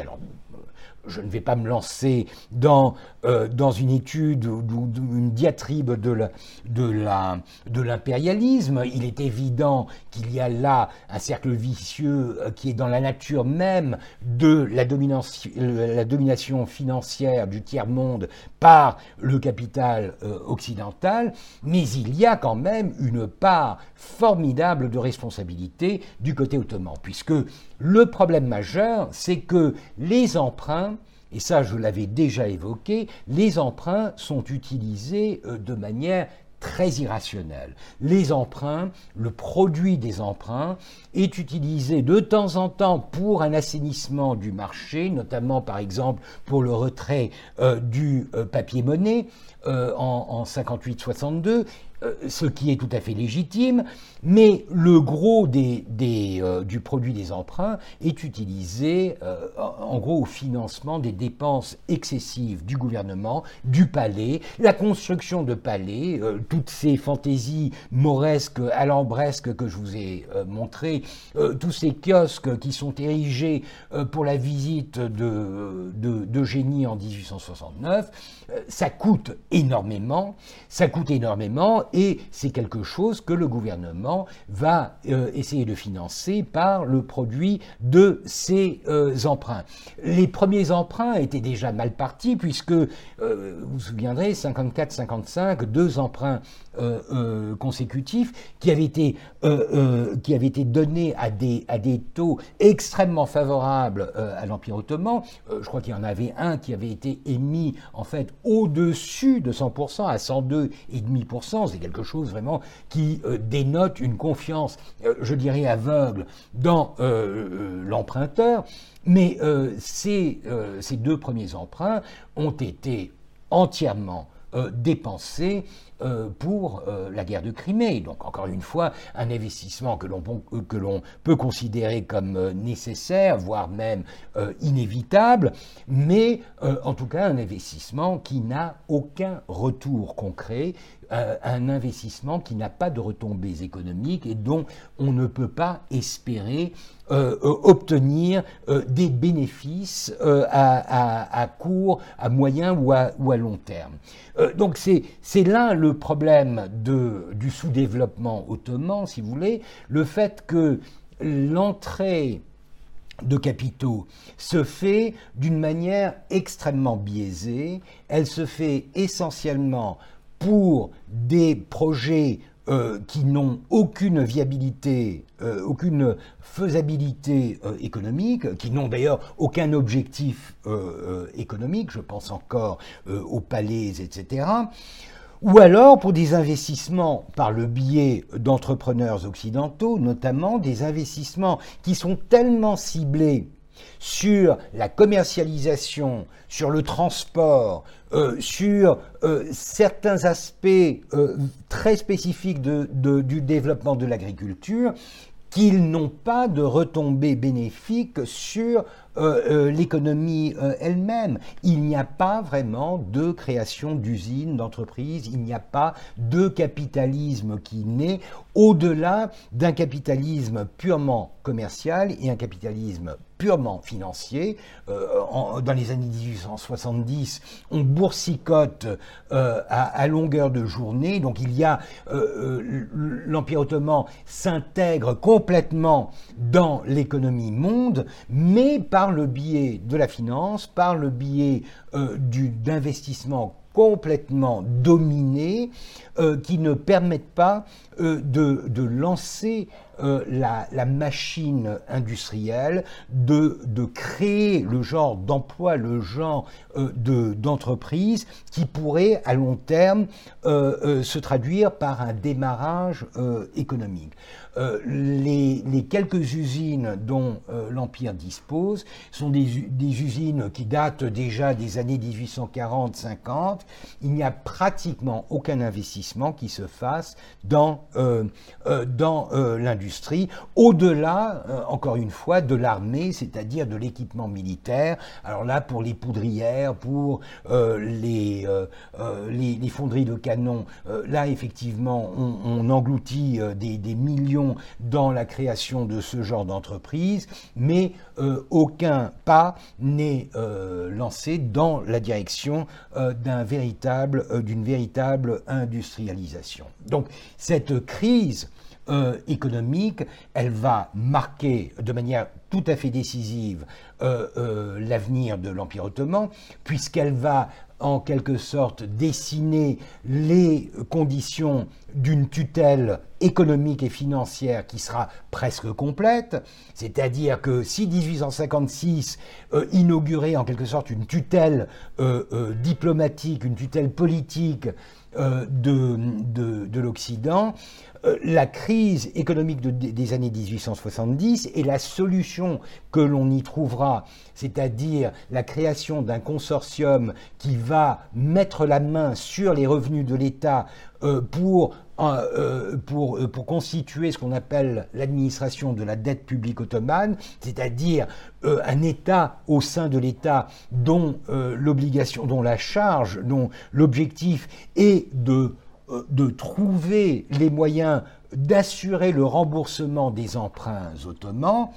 je ne vais pas me lancer dans, euh, une étude ou une diatribe de l'impérialisme. Il est évident qu'il y a là un cercle vicieux euh, qui est dans la nature même de la domination, la domination financière du tiers-monde par le capital euh, occidental, mais il y a quand même une part formidable de responsabilité du côté ottoman, puisque le problème majeur, c'est que les emprunts, et ça je l'avais déjà évoqué, les emprunts sont utilisés euh, de manière très irrationnelle. Les emprunts, le produit des emprunts est utilisé de temps en temps pour un assainissement du marché, notamment par exemple pour le retrait euh, du euh, papier-monnaie en, en 58-62, euh, ce qui est tout à fait légitime, mais le gros euh, du produit des emprunts est utilisé euh, en gros au financement des dépenses excessives du gouvernement, du palais, la construction de palais, toutes ces fantaisies mauresques, alambresques que je vous ai montrées, tous ces kiosques qui sont érigés pour la visite de, de, de en 1869, ça coûte énormément, ça coûte énormément et c'est quelque chose que le gouvernement va euh, essayer de financer par le produit de ces euh, emprunts. Les premiers emprunts étaient déjà mal partis puisque, euh, vous vous souviendrez, 54-55, deux emprunts consécutifs qui avaient été, qui avaient été donnés à des, à des taux extrêmement favorables à l'Empire ottoman. je crois qu'il y en avait un qui avait été émis en fait au-dessus de 100%, à 102,5%. C'est quelque chose vraiment qui dénote une confiance, je dirais, aveugle dans l'emprunteur. Mais ces, ces deux premiers emprunts ont été entièrement euh, dépensés euh, pour euh, la guerre de Crimée. Donc encore une fois, un investissement que l'on que l'on peut considérer comme nécessaire, voire même inévitable, mais en tout cas un investissement qui n'a aucun retour concret, un investissement qui n'a pas de retombées économiques et dont on ne peut pas espérer euh, euh, obtenir euh, des bénéfices à, court, à moyen ou à, long terme. donc c'est là le problème du sous-développement ottoman, si vous voulez, le fait que l'entrée de capitaux se fait d'une manière extrêmement biaisée, elle se fait essentiellement pour des projets euh, qui n'ont aucune viabilité, euh, aucune faisabilité euh, économique, qui n'ont d'ailleurs aucun objectif économique, je pense encore aux palais, etc. Ou alors pour des investissements par le biais d'entrepreneurs occidentaux, notamment des investissements qui sont tellement ciblés sur la commercialisation, sur le transport, euh, sur euh, certains aspects euh, très spécifiques du développement de l'agriculture qu'ils n'ont pas de retombées bénéfiques sur l'économie elle-même. Il n'y a pas vraiment de création d'usines, d'entreprises, il n'y a pas de capitalisme qui naît au-delà d'un capitalisme purement commercial et un capitalisme purement financier. Euh, dans les années 1870, on boursicote euh, à, longueur de journée, donc il y a euh, l'Empire ottoman s'intègre complètement dans l'économie monde, mais par le biais de la finance, par le biais d'investissements complètement dominés qui ne permettent pas de, de, lancer euh, la, machine industrielle, de, de, créer le genre d'emploi, le genre d'entreprise qui pourrait à long terme se traduire par un démarrage économique. Les, quelques usines dont l'Empire dispose sont des, des, usines qui datent déjà des années 1840-50. Il n'y a pratiquement aucun investissement qui se fasse dans, euh, euh, dans euh, au-delà, encore une fois, de l'armée, c'est-à-dire de l'équipement militaire. Alors là, pour les poudrières, pour les, les, fonderies de canons, là, effectivement, on, engloutit des, millions dans la création de ce genre d'entreprise, mais aucun pas n'est lancé dans la direction véritable, d'une véritable industrie donc cette crise euh, économique, elle va marquer de manière tout à fait décisive euh, euh, l'avenir de l'Empire ottoman, puisqu'elle va en quelque sorte dessiner les conditions d'une tutelle économique et financière qui sera presque complète, c'est-à-dire que si 1856 inaugurait en quelque sorte une tutelle diplomatique, une tutelle politique euh, de, de, l'Occident, euh, la crise économique des années 1870 et la solution que l'on y trouvera, c'est-à-dire la création d'un consortium qui va mettre la main sur les revenus de l'État euh, pour pour, pour, constituer ce qu'on appelle l'administration de la dette publique ottomane, c'est-à-dire un État au sein de l'État dont l'obligation, dont la charge, dont l'objectif est de euh, de trouver les moyens d'assurer le remboursement des emprunts ottomans,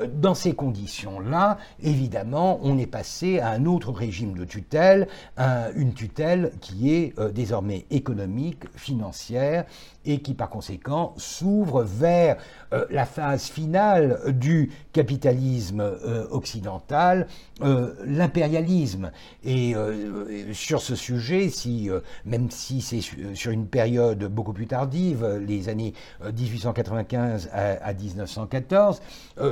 euh, dans ces conditions-là, évidemment, on est passé à un autre régime de tutelle, une tutelle qui est euh, désormais économique, financière et qui par conséquent s'ouvre vers euh, la phase finale du capitalisme euh, occidental, euh, l'impérialisme. Et sur ce sujet, même si c'est sur une période beaucoup plus tardive, les années 1895 à, 1914,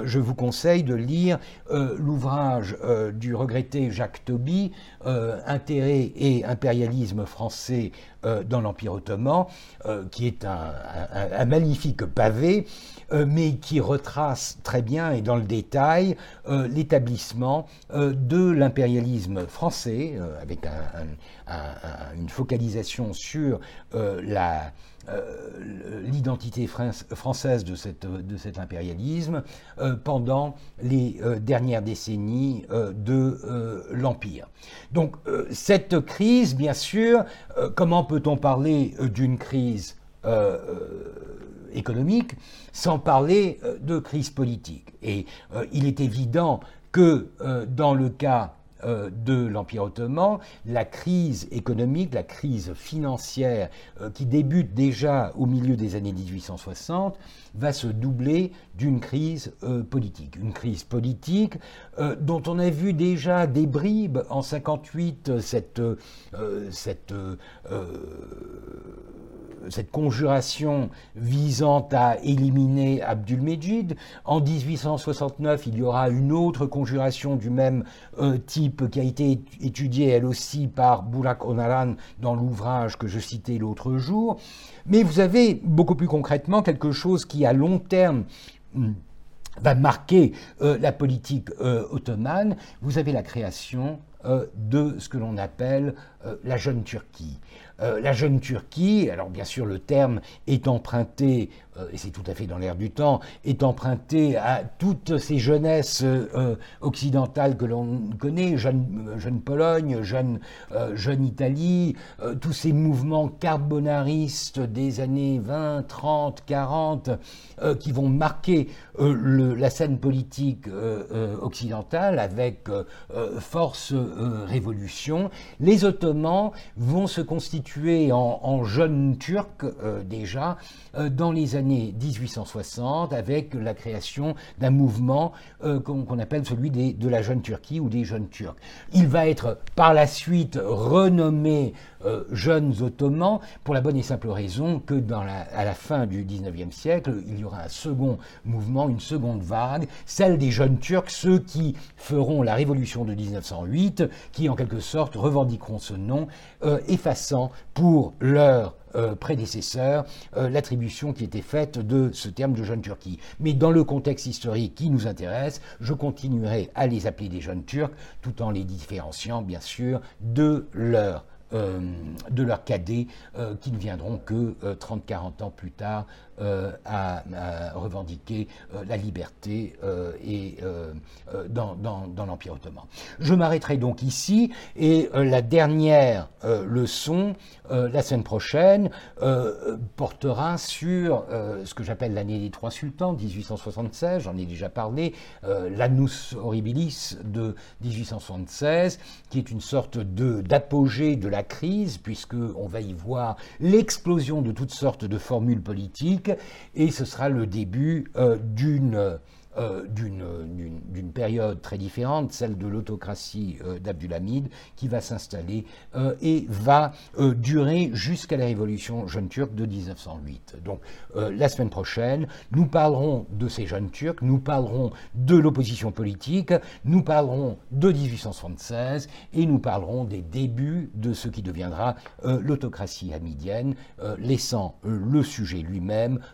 je vous conseille de lire l'ouvrage du regretté Jacques Toby, Intérêt et impérialisme français dans l'Empire ottoman, qui est un magnifique pavé euh, mais qui retrace très bien et dans le détail euh, l'établissement euh, de l'impérialisme français, avec une focalisation sur l'identité française de, cet impérialisme pendant les dernières décennies de l'Empire. Donc cette crise, bien sûr, comment peut-on parler d'une crise économique, sans parler euh, de crise politique? Et euh, il est évident que euh, dans le cas de l'Empire ottoman, la crise économique, la crise financière qui débute déjà au milieu des années 1860, va se doubler d'une crise politique. Une crise politique dont on a vu déjà des bribes en 58, cette, cette cette conjuration visant à éliminer Abdul-Mejid. En 1869, il y aura une autre conjuration du même euh, type qui a été étudiée elle aussi par Burak Onaran dans l'ouvrage que je citais l'autre jour. Mais vous avez beaucoup plus concrètement quelque chose qui à long terme hmm, va marquer euh, la politique euh, ottomane. Vous avez la création de ce que l'on appelle la jeune Turquie. Euh, la jeune Turquie, alors bien sûr le terme est emprunté, euh, et c'est tout à fait dans l'air du temps, est emprunté à toutes ces jeunesses euh, occidentales que l'on connaît, jeune, Pologne, jeune, jeune Italie, tous ces mouvements carbonaristes des années 20, 30, 40, qui vont marquer la scène politique occidentale avec force révolution. Les Ottomans vont se constituer en, jeune turc euh, déjà euh, dans les années 1860 avec la création d'un mouvement euh, qu'on appelle celui de la jeune Turquie ou des jeunes Turcs. Il va être par la suite renommé Jeunes Ottomans pour la bonne et simple raison que à la fin du 19e siècle, il y aura un second mouvement, une seconde vague, celle des jeunes Turcs, ceux qui feront la révolution de 1908, qui en quelque sorte revendiqueront ce nom, effaçant pour leurs euh, prédécesseurs euh, l'attribution qui était faite de ce terme de jeune Turquie. Mais dans le contexte historique qui nous intéresse, je continuerai à les appeler des jeunes Turcs tout en les différenciant bien sûr de leur euh, de leurs cadets qui ne viendront que 30-40 ans plus tard à, revendiquer la liberté et, dans, dans l'Empire ottoman. Je m'arrêterai donc ici et la dernière leçon, la semaine prochaine, portera sur ce que j'appelle l'année des trois sultans, 1876, j'en ai déjà parlé, l'annus horribilis de 1876, qui est une sorte d'apogée de la crise, puisqu'on va y voir l'explosion de toutes sortes de formules politiques, et ce sera le début euh, d'une euh, d'une période très différente, celle de l'autocratie euh, d'Abdulhamid, qui va s'installer euh, et va durer jusqu'à la révolution jeune turque de 1908. Donc la semaine prochaine, nous parlerons de ces jeunes turcs, nous parlerons de l'opposition politique, nous parlerons de 1876 et nous parlerons des débuts de ce qui deviendra l'autocratie hamidienne, laissant le sujet lui-même